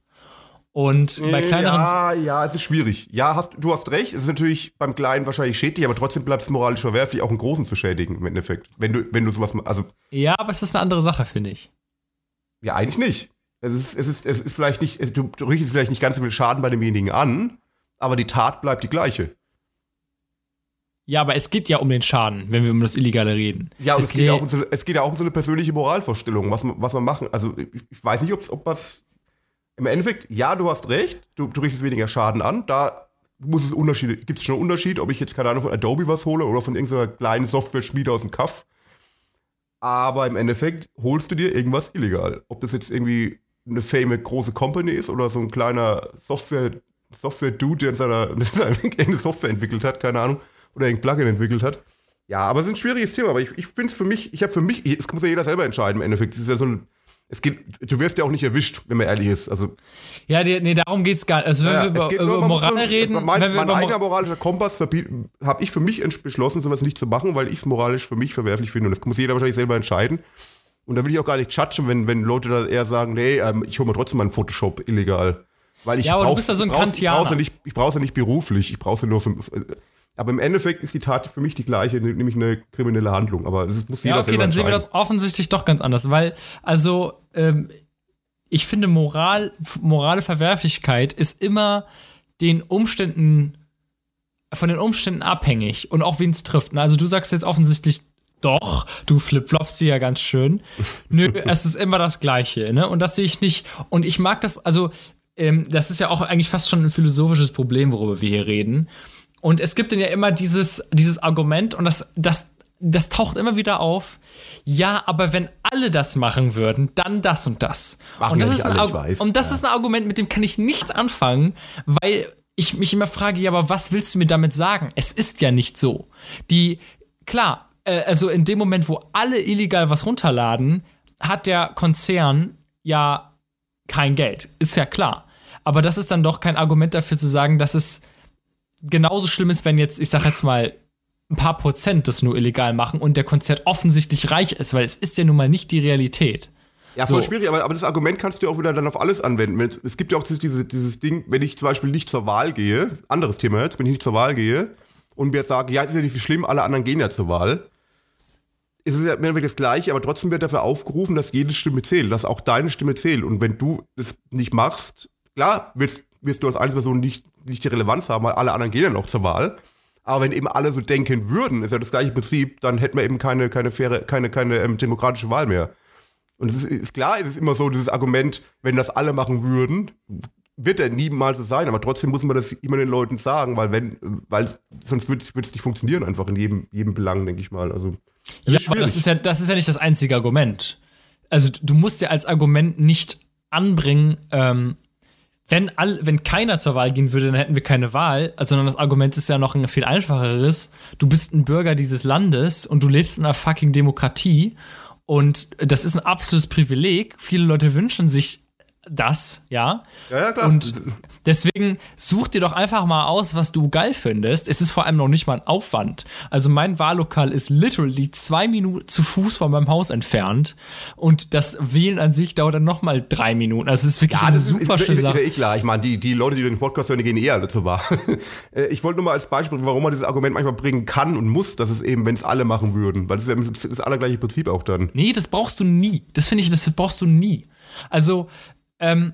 Und bei kleineren. Ja, ja, es ist schwierig. Ja, hast, du hast recht. Es ist natürlich beim Kleinen wahrscheinlich schädlich, aber trotzdem bleibt es moralisch verwerflich, auch einen Großen zu schädigen, im Endeffekt. Wenn du, wenn du sowas. Also, ja, aber es ist eine andere Sache, finde ich. Ja, eigentlich nicht. Es ist, es ist, es ist vielleicht nicht, du, du richtest vielleicht nicht ganz so viel Schaden bei demjenigen an, aber die Tat bleibt die gleiche. Ja, aber es geht ja um den Schaden, wenn wir um das Illegale reden. Ja, es, es, geht ja auch um so, es geht ja auch um so eine persönliche Moralvorstellung, was, was man machen. Also ich, ich weiß nicht, ob was im Endeffekt, ja, du hast recht, du, du richtest weniger Schaden an. Da muss es Unterschiede, gibt es schon einen Unterschied, ob ich jetzt keine Ahnung von Adobe was hole oder von irgendeiner kleinen Software-Schmiede aus dem Kaff. Aber im Endeffekt holst du dir irgendwas illegal. Ob das jetzt irgendwie eine fame große Company ist oder so ein kleiner Software, Software-Dude, der in seiner, irgendeine Software entwickelt hat, keine Ahnung, oder irgendein Plugin entwickelt hat. Ja, aber es ist ein schwieriges Thema, aber ich, ich finde es für mich, ich habe für mich, es muss ja jeder selber entscheiden im Endeffekt. Es ist ja so ein, es geht, du wirst ja auch nicht erwischt, wenn man ehrlich ist. Also, ja, die, nee, darum geht es gar nicht. Also, wenn ja, wir über, über nur, Moral so, reden. Mein, mein über eigener moralischer Kompass habe ich für mich beschlossen, sowas nicht zu machen, weil ich es moralisch für mich verwerflich finde. Und das muss jeder wahrscheinlich selber entscheiden. Und da will ich auch gar nicht judgen, wenn, wenn Leute da eher sagen, nee, ähm, ich hole mir trotzdem meinen Photoshop illegal. Weil ich ja, aber du bist ja so ein Kantianer. Ich brauche es ja nicht beruflich, ich brauche es ja nur für, aber im Endeffekt ist die Tat für mich die gleiche, nämlich eine kriminelle Handlung. Aber das muss jeder Ja, okay, dann sehen wir das offensichtlich doch ganz anders, weil, also, ähm, ich finde, Moral, morale Verwerflichkeit ist immer den Umständen, von den Umständen abhängig und auch wen es trifft. Also, du sagst jetzt offensichtlich, doch, du flipfloppst sie ja ganz schön. Nö, es ist immer das Gleiche, ne? Und das sehe ich nicht. Und ich mag das, also, ähm, das ist ja auch eigentlich fast schon ein philosophisches Problem, worüber wir hier reden. Und es gibt dann ja immer dieses, dieses Argument und das, das, das taucht immer wieder auf. Ja, aber wenn alle das machen würden, dann das und das. Machen und das, ist, ein, alle, weiß, und das ja. ist ein Argument, mit dem kann ich nichts anfangen, weil ich mich immer frage, ja, aber was willst du mir damit sagen? Es ist ja nicht so. Die, klar, äh, also in dem Moment, wo alle illegal was runterladen, hat der Konzern ja kein Geld. Ist ja klar. Aber das ist dann doch kein Argument dafür zu sagen, dass es genauso schlimm ist, wenn jetzt, ich sag jetzt mal, ein paar Prozent das nur illegal machen und der Konzert offensichtlich reich ist, weil es ist ja nun mal nicht die Realität. Ja, voll so. schwierig, aber, aber das Argument kannst du auch wieder dann auf alles anwenden. Es, es gibt ja auch dieses, dieses Ding, wenn ich zum Beispiel nicht zur Wahl gehe, anderes Thema jetzt, wenn ich nicht zur Wahl gehe und mir sage, ja, es ist ja nicht so schlimm, alle anderen gehen ja zur Wahl, ist es ja mehr oder weniger das Gleiche, aber trotzdem wird dafür aufgerufen, dass jede Stimme zählt, dass auch deine Stimme zählt. Und wenn du das nicht machst, klar, wirst, wirst du als Einzelperson nicht nicht die Relevanz haben, weil alle anderen gehen ja noch zur Wahl. Aber wenn eben alle so denken würden, ist ja das gleiche Prinzip, dann hätten wir eben keine, keine faire, keine, keine ähm, demokratische Wahl mehr. Und es ist, ist, klar, es ist immer so, dieses Argument, wenn das alle machen würden, wird er niemals so sein, aber trotzdem muss man das immer den Leuten sagen, weil wenn, weil sonst würde es nicht funktionieren, einfach in jedem, jedem Belang, denke ich mal. Also, ja, aber das ist ja, das ist ja nicht das einzige Argument. Also du musst ja als Argument nicht anbringen, ähm, wenn, all, wenn keiner zur Wahl gehen würde, dann hätten wir keine Wahl, sondern das Argument ist ja noch ein viel einfacheres. Du bist ein Bürger dieses Landes und du lebst in einer fucking Demokratie und das ist ein absolutes Privileg. Viele Leute wünschen sich das, ja. Ja, ja, klar. Und deswegen such dir doch einfach mal aus, was du geil findest. Es ist vor allem noch nicht mal ein Aufwand. Also mein Wahllokal ist literally zwei Minuten zu Fuß von meinem Haus entfernt und das Wählen an sich dauert dann nochmal drei Minuten. Also es ist wirklich ja, eine super ist, schöne Sache. Klar. Ich meine, die, die Leute, die den Podcast hören, die gehen eher alle zur Wahl. Äh, ich wollte nur mal als Beispiel, warum man dieses Argument manchmal bringen kann und muss, dass es eben, wenn es alle machen würden, weil das ist ja das allergleiche Prinzip auch dann. Nee, das brauchst du nie. Das finde ich, das brauchst du nie. Also ähm,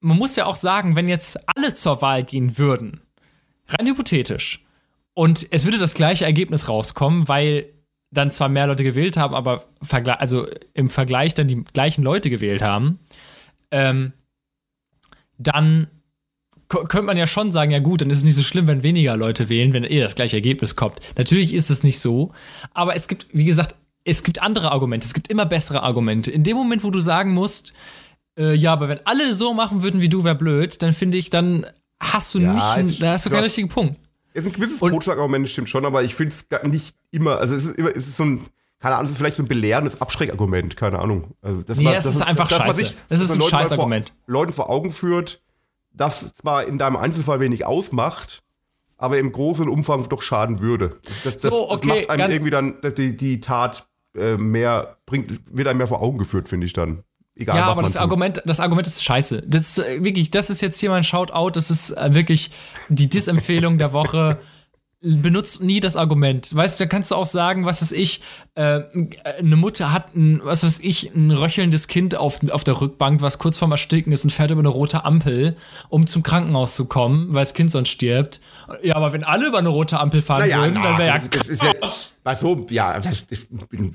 man muss ja auch sagen, wenn jetzt alle zur Wahl gehen würden, rein hypothetisch, und es würde das gleiche Ergebnis rauskommen, weil dann zwar mehr Leute gewählt haben, aber also im Vergleich dann die gleichen Leute gewählt haben, ähm, dann könnte man ja schon sagen, ja gut, dann ist es nicht so schlimm, wenn weniger Leute wählen, wenn eh das gleiche Ergebnis kommt. Natürlich ist es nicht so, aber es gibt, wie gesagt, es gibt andere Argumente, es gibt immer bessere Argumente. In dem Moment, wo du sagen musst, äh, ja, aber wenn alle so machen würden wie du, wäre blöd, dann finde ich, dann hast du ja, nicht, da hast du keinen richtigen Punkt. Ist ein gewisses Totschlagargument, stimmt schon, aber ich finde es nicht immer, also es ist immer, es ist so ein, keine Ahnung, es ist vielleicht so ein belehrendes Abschreckargument, keine Ahnung. Also, dass nee, man, das ist einfach dass scheiße. Sich, das ist ein Scheißargument. Leuten vor Augen führt, dass zwar in deinem Einzelfall wenig ausmacht, aber im großen Umfang doch schaden würde. Das, das, so, okay, das macht einem irgendwie dann die, die Tat äh, mehr, bringt, wird einem mehr vor Augen geführt, finde ich dann. Egal, ja, aber das Argument, das Argument ist scheiße. Das ist äh, wirklich, das ist jetzt hier mein Shoutout. Das ist äh, wirklich die Disempfehlung der Woche benutzt nie das Argument. Weißt du, da kannst du auch sagen, was weiß ich, äh, eine Mutter hat ein, was weiß ich, ein röchelndes Kind auf, auf der Rückbank, was kurz vorm Ersticken ist und fährt über eine rote Ampel, um zum Krankenhaus zu kommen, weil das Kind sonst stirbt. Ja, aber wenn alle über eine rote Ampel fahren naja, würden, na, dann wäre ja, das, das ist ja also, ja, das,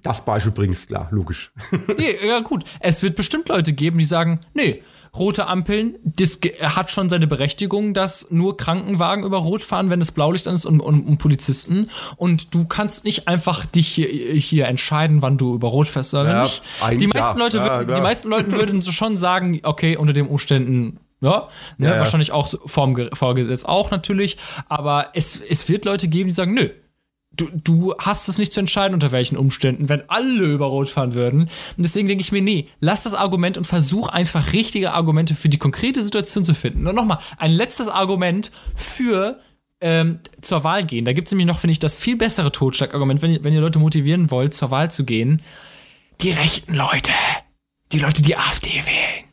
das Beispiel bringst, klar, logisch. nee, ja, gut. Es wird bestimmt Leute geben, die sagen, nee, rote Ampeln, das hat schon seine Berechtigung, dass nur Krankenwagen über Rot fahren, wenn es Blaulicht an ist und, und, und Polizisten. Und du kannst nicht einfach dich hier, hier entscheiden, wann du über Rot fährst oder ja, nicht. Die meisten, ja, Leute, ja, die meisten Leute würden schon sagen, okay, unter den Umständen ja, ne, ja, wahrscheinlich auch vorm Vorgesetz auch natürlich, aber es, es wird Leute geben, die sagen, nö, du, du hast es nicht zu entscheiden, unter welchen Umständen, wenn alle über Rot fahren würden. Und deswegen denke ich mir, nee, lass das Argument und versuch einfach richtige Argumente für die konkrete Situation zu finden. Und nochmal, ein letztes Argument für ähm, zur Wahl gehen. Da gibt es nämlich noch, finde ich, das viel bessere Totschlagargument, wenn, wenn ihr Leute motivieren wollt, zur Wahl zu gehen. Die rechten Leute, die Leute, die AfD wählen,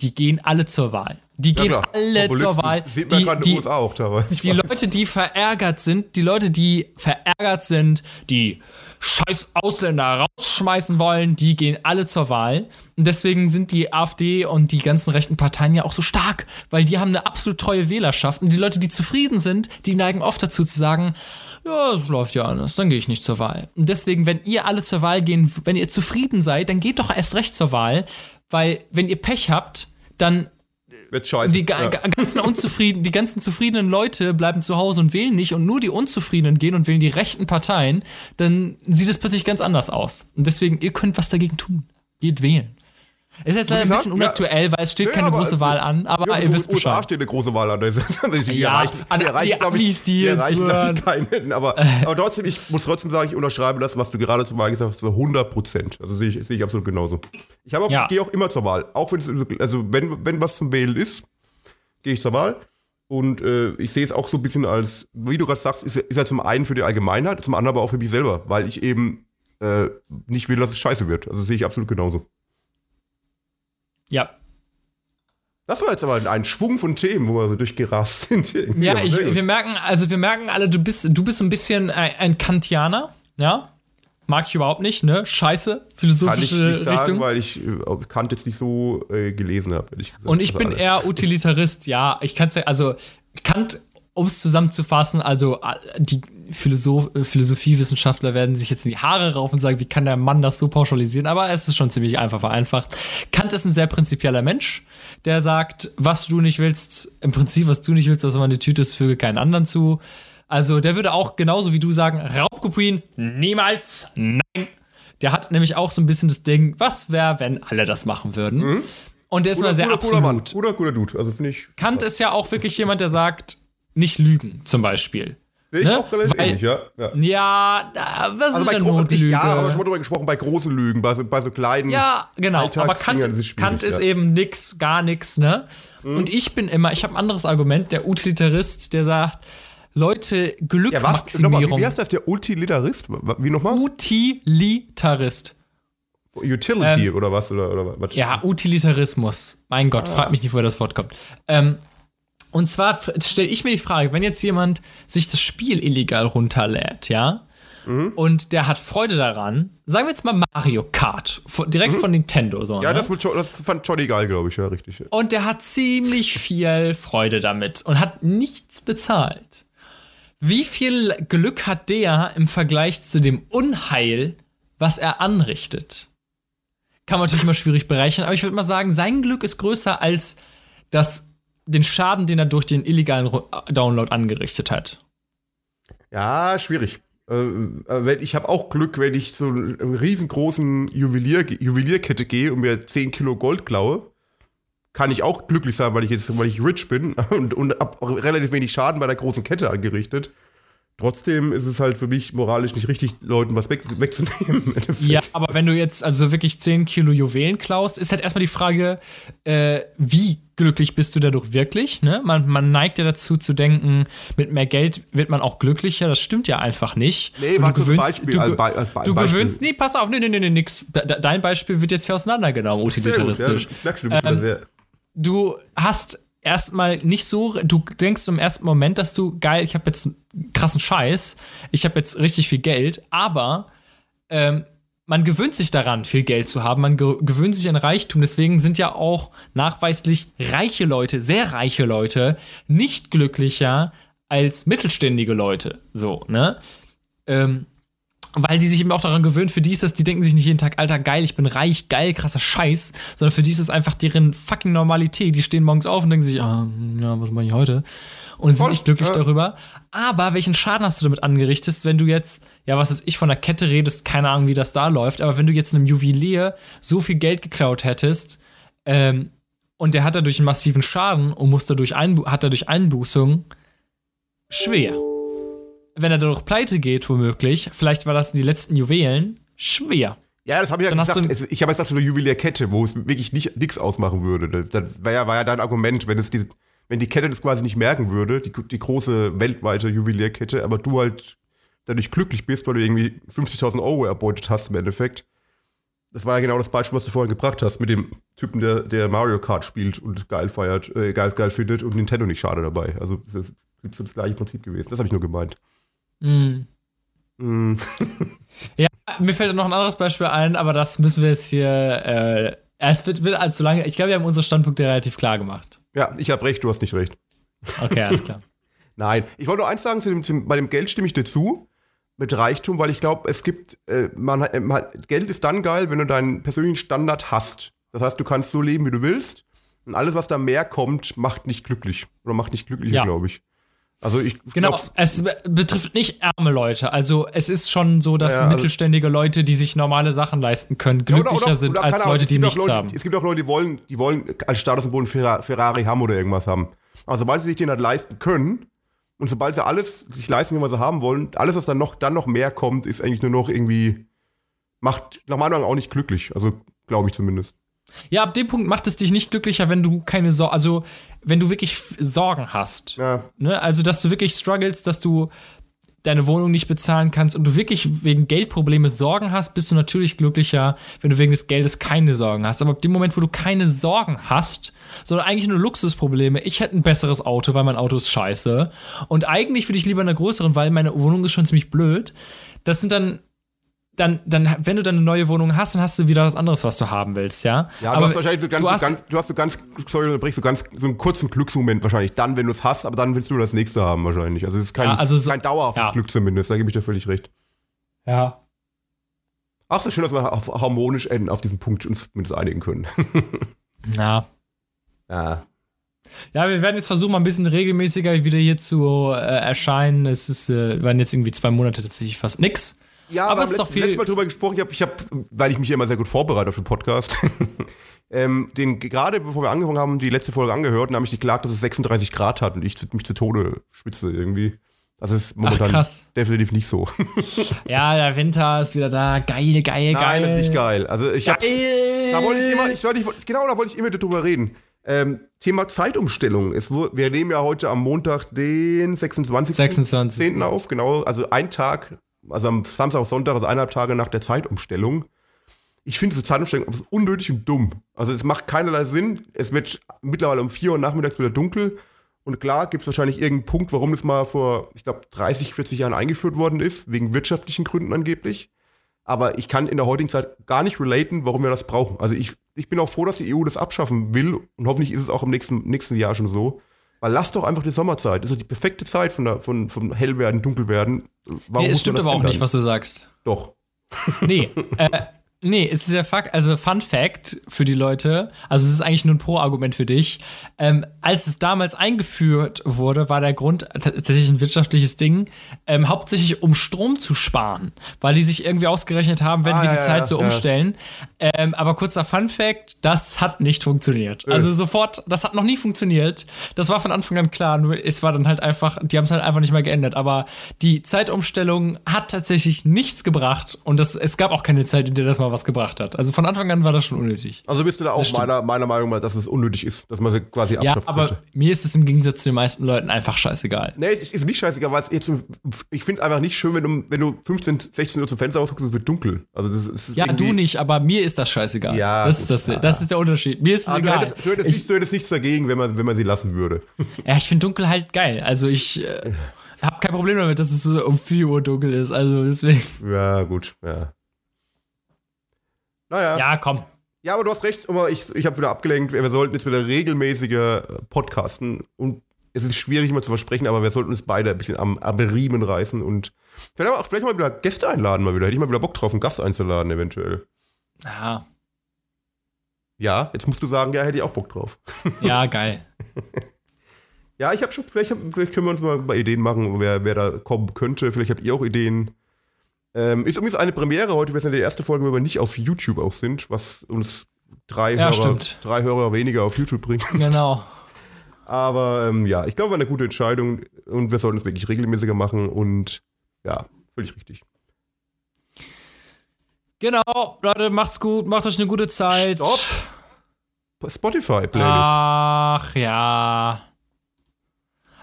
die gehen alle zur Wahl. Die ja, gehen klar. alle zur Wahl. Die, die, die, auch, die Leute, die verärgert sind, die Leute, die verärgert sind, die scheiß Ausländer rausschmeißen wollen, die gehen alle zur Wahl. Und deswegen sind die AfD und die ganzen rechten Parteien ja auch so stark, weil die haben eine absolut treue Wählerschaft. Und die Leute, die zufrieden sind, die neigen oft dazu zu sagen, ja, das läuft ja anders, dann gehe ich nicht zur Wahl. Und deswegen, wenn ihr alle zur Wahl gehen, wenn ihr zufrieden seid, dann geht doch erst recht zur Wahl, weil wenn ihr Pech habt, dann wird scheiße. Die ja. ganzen unzufrieden, die ganzen zufriedenen Leute bleiben zu Hause und wählen nicht und nur die Unzufriedenen gehen und wählen die rechten Parteien, dann sieht es plötzlich ganz anders aus. Und deswegen, ihr könnt was dagegen tun. Geht wählen. Ist jetzt leider ein bisschen unaktuell, ja, weil es steht nee, keine große Wahl an, aber ja, ihr wisst Bescheid. USA steht eine große Wahl an. die ja, erreichen, die erreichen, Amis, ich, die, erreichen, ich, keinen. Aber, aber trotzdem, ich muss trotzdem sagen, ich unterschreibe das, was du gerade zum Wahl gesagt hast, so 100 Prozent. Also sehe ich, sehe ich absolut genauso. Ich auch, ja. gehe auch immer zur Wahl. Auch wenn es, also wenn, wenn was zum Wählen ist, gehe ich zur Wahl. Und äh, ich sehe es auch so ein bisschen als, wie du gerade sagst, ist, ist ja zum einen für die Allgemeinheit, zum anderen aber auch für mich selber, weil ich eben äh, nicht will, dass es scheiße wird. Also sehe ich absolut genauso. Ja. Das war jetzt aber ein Schwung von Themen, wo wir so durchgerast sind. Ja, ich, wir merken, also wir merken alle, du bist, du bist ein bisschen ein, ein Kantianer, ja? Mag ich überhaupt nicht, ne? Scheiße, philosophische Kann ich nicht sagen, Richtung. weil ich äh, Kant jetzt nicht so äh, gelesen habe. Und ich bin alles. eher Utilitarist, ja. Ich kann es ja, also Kant, um es zusammenzufassen, also äh, die Philosoph Philosophiewissenschaftler werden sich jetzt in die Haare raufen und sagen, wie kann der Mann das so pauschalisieren? Aber es ist schon ziemlich einfach vereinfacht. Kant ist ein sehr prinzipieller Mensch, der sagt, was du nicht willst, im Prinzip, was du nicht willst, dass man die Tüte ist, füge keinen anderen zu. Also der würde auch genauso wie du sagen, Raubkopien, niemals, nein. Der hat nämlich auch so ein bisschen das Ding, was wäre, wenn alle das machen würden? Mhm. Und der ist mal sehr guter, absolut. Mann. Guter, guter Dude. Also finde ich. Kant ist ja auch wirklich jemand, der sagt, nicht lügen, zum Beispiel. Sehe ich ne? auch relativ Weil, ähnlich, ja. Ja, ja was also ist denn Notlüge? Ja, aber schon mal drüber gesprochen, bei großen Lügen, bei so, bei so kleinen Ja, genau, aber Kant, ist, Kant ist eben nix, gar nix, ne? Mhm. Und ich bin immer, ich habe ein anderes Argument, der Utilitarist, der sagt, Leute Glückmaximierung. Ja, wie, wie heißt das, der Utilitarist? Wie nochmal? Utilitarist. Utility ähm, oder was? Oder, oder was? Ja, Utilitarismus. Mein Gott, ah. frag mich nicht, woher das Wort kommt. Ähm, und zwar stelle ich mir die Frage, wenn jetzt jemand sich das Spiel illegal runterlädt, ja, mhm. und der hat Freude daran, sagen wir jetzt mal Mario Kart, direkt mhm. von Nintendo. So, ja, ne? das, das fand Johnny geil, glaube ich, ja, richtig. Und der hat ziemlich viel Freude damit und hat nichts bezahlt. Wie viel Glück hat der im Vergleich zu dem Unheil, was er anrichtet? Kann man natürlich immer schwierig berechnen, aber ich würde mal sagen, sein Glück ist größer als das, den Schaden, den er durch den illegalen Download angerichtet hat. Ja, schwierig. Äh, ich habe auch Glück, wenn ich zu einer riesengroßen Juwelier, Juwelierkette gehe und mir 10 Kilo Gold klaue kann ich auch glücklich sein, weil ich jetzt, weil ich rich bin und, und habe relativ wenig Schaden bei der großen Kette angerichtet. Trotzdem ist es halt für mich moralisch nicht richtig, Leuten was weg, wegzunehmen. Ja, aber wenn du jetzt also wirklich 10 Kilo Juwelen klaust, ist halt erstmal die Frage, äh, wie glücklich bist du dadurch wirklich? Ne? Man, man neigt ja dazu zu denken, mit mehr Geld wird man auch glücklicher. Das stimmt ja einfach nicht. Nee, was du gewöhnst, Beispiel, du, als als du gewöhnst, nee, pass auf, nee, nee, nee, nee, nix. Dein Beispiel wird jetzt hier auseinandergenommen, utilitaristisch. Gut, ja, ich merke schon, du, ähm, sehr du hast erstmal nicht so, du denkst im ersten Moment, dass du, geil, ich habe jetzt einen krassen Scheiß, ich habe jetzt richtig viel Geld, aber ähm, man gewöhnt sich daran, viel Geld zu haben, man ge gewöhnt sich an Reichtum, deswegen sind ja auch nachweislich reiche Leute, sehr reiche Leute, nicht glücklicher als mittelständige Leute, so, ne? Ähm, weil die sich eben auch daran gewöhnen, für die ist das, die denken sich nicht jeden Tag, Alter, geil, ich bin reich, geil, krasser Scheiß, sondern für die ist es einfach deren fucking Normalität. Die stehen morgens auf und denken sich, ah, ja, was mache ich heute? Und sind nicht glücklich ja. darüber. Aber welchen Schaden hast du damit angerichtet, wenn du jetzt, ja, was ist ich von der Kette redest, keine Ahnung, wie das da läuft, aber wenn du jetzt einem Juwelier so viel Geld geklaut hättest, ähm, und der hat dadurch einen massiven Schaden und muss dadurch hat dadurch Einbußungen, schwer wenn er dadurch pleite geht, womöglich, vielleicht war das die letzten Juwelen, schwer. Ja, das habe ich ja Dann gesagt. ich habe jetzt gesagt, so eine Juwelierkette, wo es wirklich nicht, ausmachen würde. Das war ja, war ja dein Argument, wenn es die, wenn die Kette das quasi nicht merken würde, die, die große weltweite Juwelierkette, aber du halt dadurch glücklich bist, weil du irgendwie 50.000 Euro erbeutet hast im Endeffekt. Das war ja genau das Beispiel, was du vorhin gebracht hast, mit dem Typen, der, der Mario Kart spielt und geil feiert, äh, geil, geil findet und Nintendo nicht schade dabei. Also das ist das gleiche Prinzip gewesen. Das habe ich nur gemeint. Mm. Mm. ja, mir fällt noch ein anderes Beispiel ein, aber das müssen wir jetzt hier. Äh, es wird, wird allzu lange. Ich glaube, wir haben unsere Standpunkte relativ klar gemacht. Ja, ich habe recht, du hast nicht recht. Okay, alles klar. Nein, ich wollte nur eins sagen, zu dem, zu, bei dem Geld stimme ich dir zu, mit Reichtum, weil ich glaube, es gibt, äh, man, man, Geld ist dann geil, wenn du deinen persönlichen Standard hast. Das heißt, du kannst so leben, wie du willst. Und alles, was da mehr kommt, macht nicht glücklich. Oder macht nicht glücklicher, ja. glaube ich. Also ich genau, es betrifft nicht arme Leute. Also es ist schon so, dass ja, also mittelständige Leute, die sich normale Sachen leisten können, glücklicher oder, oder, sind oder als Leute, die nichts Leute, haben. Es gibt auch Leute, die wollen, die wollen als Statussymbol einen Ferrari haben oder irgendwas haben. Aber sobald sie sich den halt leisten können und sobald sie alles sich leisten können, was sie haben wollen, alles, was dann noch, dann noch mehr kommt, ist eigentlich nur noch irgendwie, macht nach meiner Meinung auch nicht glücklich. Also glaube ich zumindest. Ja, ab dem Punkt macht es dich nicht glücklicher, wenn du keine Sorgen, also wenn du wirklich Sorgen hast. Ja. Ne? Also, dass du wirklich struggles, dass du deine Wohnung nicht bezahlen kannst und du wirklich wegen Geldprobleme Sorgen hast, bist du natürlich glücklicher, wenn du wegen des Geldes keine Sorgen hast. Aber ab dem Moment, wo du keine Sorgen hast, sondern eigentlich nur Luxusprobleme, ich hätte ein besseres Auto, weil mein Auto ist scheiße und eigentlich würde ich lieber in einer größeren, weil meine Wohnung ist schon ziemlich blöd. Das sind dann dann, dann, wenn du dann eine neue Wohnung hast, dann hast du wieder was anderes, was du haben willst, ja. Ja, aber du hast wahrscheinlich ganz, du hast, ganz, du hast so ganz, sorry, brichst so ganz, so einen kurzen Glücksmoment wahrscheinlich dann, wenn du es hast, aber dann willst du das nächste haben wahrscheinlich. Also es ist kein, ja, also so, kein dauerhaftes ja. Glück zumindest, da gebe ich dir völlig recht. Ja. Ach, so schön, dass wir harmonisch enden auf diesem Punkt uns zumindest einigen können. ja. Ja. Ja, wir werden jetzt versuchen, mal ein bisschen regelmäßiger wieder hier zu äh, erscheinen. Es ist, äh, waren jetzt irgendwie zwei Monate tatsächlich fast nix. Ja, aber es ist doch viel. letztes Mal drüber gesprochen, ich habe, ich hab, weil ich mich immer sehr gut vorbereite auf den Podcast, ähm, den gerade bevor wir angefangen haben, die letzte Folge angehört und habe ich geklagt, dass es 36 Grad hat und ich mich zu Tode schwitze irgendwie. Also ist momentan Ach, definitiv nicht so. ja, der Winter ist wieder da. Geil, geil, geil. Nein, das ist nicht geil. Also ich hab, da wollte ich immer, ich, ich, genau, da wollte ich immer drüber reden. Ähm, Thema Zeitumstellung. Es, wir nehmen ja heute am Montag den 26. 26. auf, genau, also ein Tag also am Samstag auf Sonntag, also eineinhalb Tage nach der Zeitumstellung. Ich finde diese Zeitumstellung unnötig und dumm. Also es macht keinerlei Sinn. Es wird mittlerweile um 4 Uhr nachmittags wieder dunkel. Und klar gibt es wahrscheinlich irgendeinen Punkt, warum das mal vor, ich glaube, 30, 40 Jahren eingeführt worden ist, wegen wirtschaftlichen Gründen angeblich. Aber ich kann in der heutigen Zeit gar nicht relaten, warum wir das brauchen. Also ich, ich bin auch froh, dass die EU das abschaffen will und hoffentlich ist es auch im nächsten, nächsten Jahr schon so. Weil lass doch einfach die Sommerzeit. Das ist doch die perfekte Zeit von, der, von, von Hellwerden, Dunkelwerden. Warum nee, es stimmt aber auch nicht, was du sagst. Doch. Nee. Äh, Nee, es ist ja Fakt, also Fun Fact für die Leute, also es ist eigentlich nur ein Pro-Argument für dich. Ähm, als es damals eingeführt wurde, war der Grund tatsächlich ein wirtschaftliches Ding, ähm, hauptsächlich um Strom zu sparen, weil die sich irgendwie ausgerechnet haben, wenn ah, wir die ja, Zeit so ja. umstellen. Ähm, aber kurzer Fun Fact, das hat nicht funktioniert. Äh. Also sofort, das hat noch nie funktioniert. Das war von Anfang an klar, nur es war dann halt einfach, die haben es halt einfach nicht mehr geändert. Aber die Zeitumstellung hat tatsächlich nichts gebracht und das, es gab auch keine Zeit, in der das mal was gebracht hat. Also von Anfang an war das schon unnötig. Also bist du da auch meiner, meiner Meinung nach, dass es unnötig ist, dass man sie quasi Ja, aber könnte. mir ist es im Gegensatz zu den meisten Leuten einfach scheißegal. Nee, es ist nicht scheißegal, weil es jetzt, ich finde einfach nicht schön, wenn du, wenn du 15, 16 Uhr zum Fenster rausguckst, es wird dunkel. Also das ist ja, du nicht, aber mir ist das scheißegal. Ja, das, ist, das, das ist der Unterschied. Mir ist es aber egal. Du hättest, du, hättest ich, nicht, du hättest nichts dagegen, wenn man, wenn man sie lassen würde. Ja, ich finde dunkel halt geil. Also ich äh, habe kein Problem damit, dass es so um 4 Uhr dunkel ist. Also deswegen. Ja, gut, ja. Naja. Ja, komm. Ja, aber du hast recht, aber ich, ich habe wieder abgelenkt. Wir sollten jetzt wieder regelmäßiger äh, podcasten und es ist schwierig immer zu versprechen, aber wir sollten uns beide ein bisschen am, am Riemen reißen und vielleicht, auch, vielleicht mal wieder Gäste einladen mal wieder. Hätte ich mal wieder Bock drauf, einen Gast einzuladen eventuell. Ja. Ja, jetzt musst du sagen, ja, hätte ich auch Bock drauf. Ja, geil. ja, ich habe schon, vielleicht, vielleicht, können wir uns mal Ideen machen, wer, wer da kommen könnte. Vielleicht habt ihr auch Ideen. Ähm, ist übrigens eine Premiere heute, wir sind in der ersten Folge, wo wir nicht auf YouTube auch sind, was uns drei, ja, Hörer, drei Hörer weniger auf YouTube bringt. Genau. Aber ähm, ja, ich glaube, war eine gute Entscheidung und wir sollten es wirklich regelmäßiger machen und ja, völlig richtig. Genau, Leute, macht's gut, macht euch eine gute Zeit. Stopp. Spotify-Playlist. Ach ja.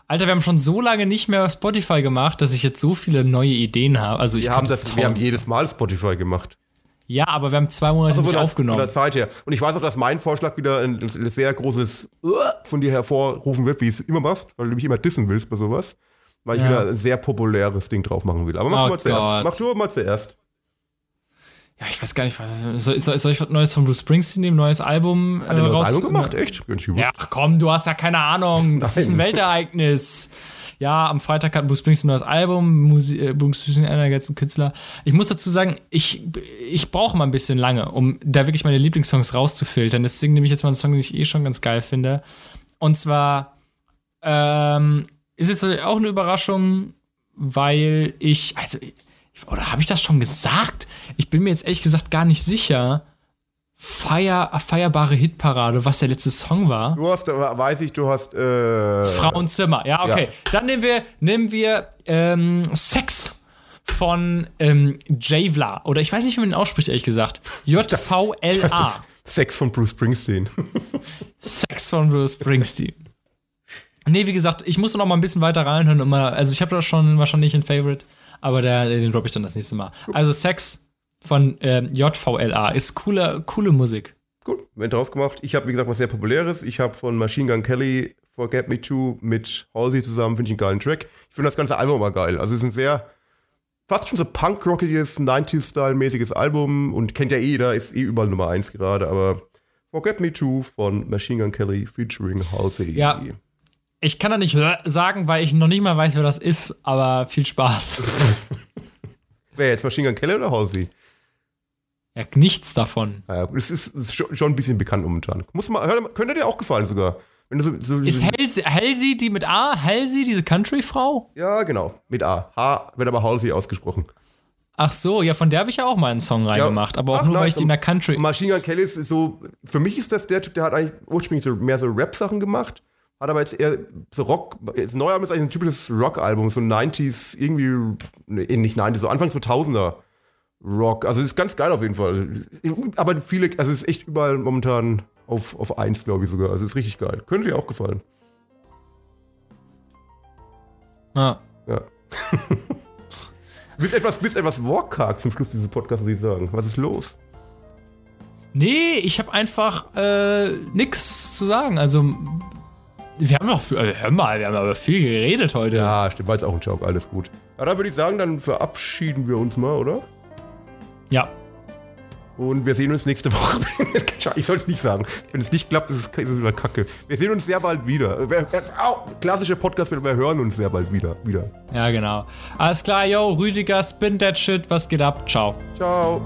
Alter, wir haben schon so lange nicht mehr Spotify gemacht, dass ich jetzt so viele neue Ideen habe. Also ich wir, haben das, wir haben jedes Mal Spotify gemacht. Ja, aber wir haben zwei Monate also nicht aufgenommen. Von der Zeit her. Und ich weiß auch, dass mein Vorschlag wieder ein, ein sehr großes von dir hervorrufen wird, wie es immer machst, weil du mich immer dissen willst bei sowas. Weil ich ja. wieder ein sehr populäres Ding drauf machen will. Aber mach oh du mal zuerst. Mach du mal zuerst. Ja, ich weiß gar nicht, soll, soll, soll ich was Neues von Bruce Springsteen nehmen, neues Album? Hat ein neues Album gemacht? Echt? Ja, komm, du hast ja keine Ahnung. Das ist ein Weltereignis. Ja, am Freitag hat Bruce Springsteen ein neues Album. Äh, Bruce Springsteen, einer der letzten Künstler. Ich muss dazu sagen, ich, ich brauche mal ein bisschen lange, um da wirklich meine Lieblingssongs rauszufiltern. Deswegen nehme ich jetzt mal einen Song, den ich eh schon ganz geil finde. Und zwar ähm, ist es auch eine Überraschung, weil ich, also oder habe ich das schon gesagt? Ich bin mir jetzt ehrlich gesagt gar nicht sicher. Feier, feierbare Hitparade, was der letzte Song war. Du hast, weiß ich, du hast äh Frauenzimmer. Ja, okay. Ja. Dann nehmen wir, nehmen wir ähm, Sex von ähm, Javla. Oder ich weiß nicht, wie man ihn ausspricht, ehrlich gesagt. J-V-L-A. Sex von Bruce Springsteen. Sex von Bruce Springsteen. Nee, wie gesagt, ich muss noch mal ein bisschen weiter reinhören. Mal, also ich habe da schon wahrscheinlich ein Favorite aber der, den droppe ich dann das nächste Mal. Also Sex von äh, JVLA ist coole, coole Musik. Gut, wenn drauf gemacht. Ich habe, wie gesagt, was sehr populäres. Ich habe von Machine Gun Kelly Forget Me Too mit Halsey zusammen, finde ich einen geilen Track. Ich finde das ganze Album aber geil. Also es ist ein sehr, fast schon so punk-rockiges, 90s-Style-mäßiges Album und kennt ja jeder, ist eh überall Nummer 1 gerade, aber Forget Me Too von Machine Gun Kelly featuring Halsey. Ja, ich kann da nicht sagen, weil ich noch nicht mal weiß, wer das ist, aber viel Spaß. wer jetzt Machine Gun Kelly oder Halsey? Ja, nichts davon. Ja, es ist, ist, schon ein bisschen bekannt momentan. Muss mal, hör, könnte dir auch gefallen sogar. So, so, ist Halsey, Halsey die mit A? Halsey, diese Country-Frau? Ja, genau. Mit A. H wird aber Halsey ausgesprochen. Ach so, ja, von der habe ich ja auch mal einen Song reingemacht, ja, aber auch ach, nur, nice. weil ich die in der Country. Machine Gun Kelly ist so, für mich ist das der Typ, der hat eigentlich ursprünglich so mehr so Rap-Sachen gemacht hat aber jetzt eher so Rock, das neue Album ist eigentlich ein typisches Rock-Album, so 90s, irgendwie, nee, nicht 90s, so Anfang 2000er Rock. Also ist ganz geil auf jeden Fall. Aber viele, also es ist echt überall momentan auf, auf 1, glaube ich sogar. Also ist richtig geil. Könnte dir auch gefallen. Ah. Ja. bist etwas, bist etwas wortkarg zum Schluss dieses Podcasts, muss ich sagen. Was ist los? Nee, ich habe einfach äh, nichts zu sagen. Also wir haben noch, äh, hör mal, wir haben aber viel geredet heute. Ja, stimmt, war jetzt auch ein Joke, alles gut. Ja, dann würde ich sagen, dann verabschieden wir uns mal, oder? Ja. Und wir sehen uns nächste Woche. ich soll es nicht sagen. Wenn es nicht klappt, ist es, ist es wieder Kacke. Wir sehen uns sehr bald wieder. Wir, klassische Podcast, wir hören uns sehr bald wieder. wieder. Ja, genau. Alles klar, yo, Rüdiger, spin that shit. Was geht ab? Ciao. Ciao.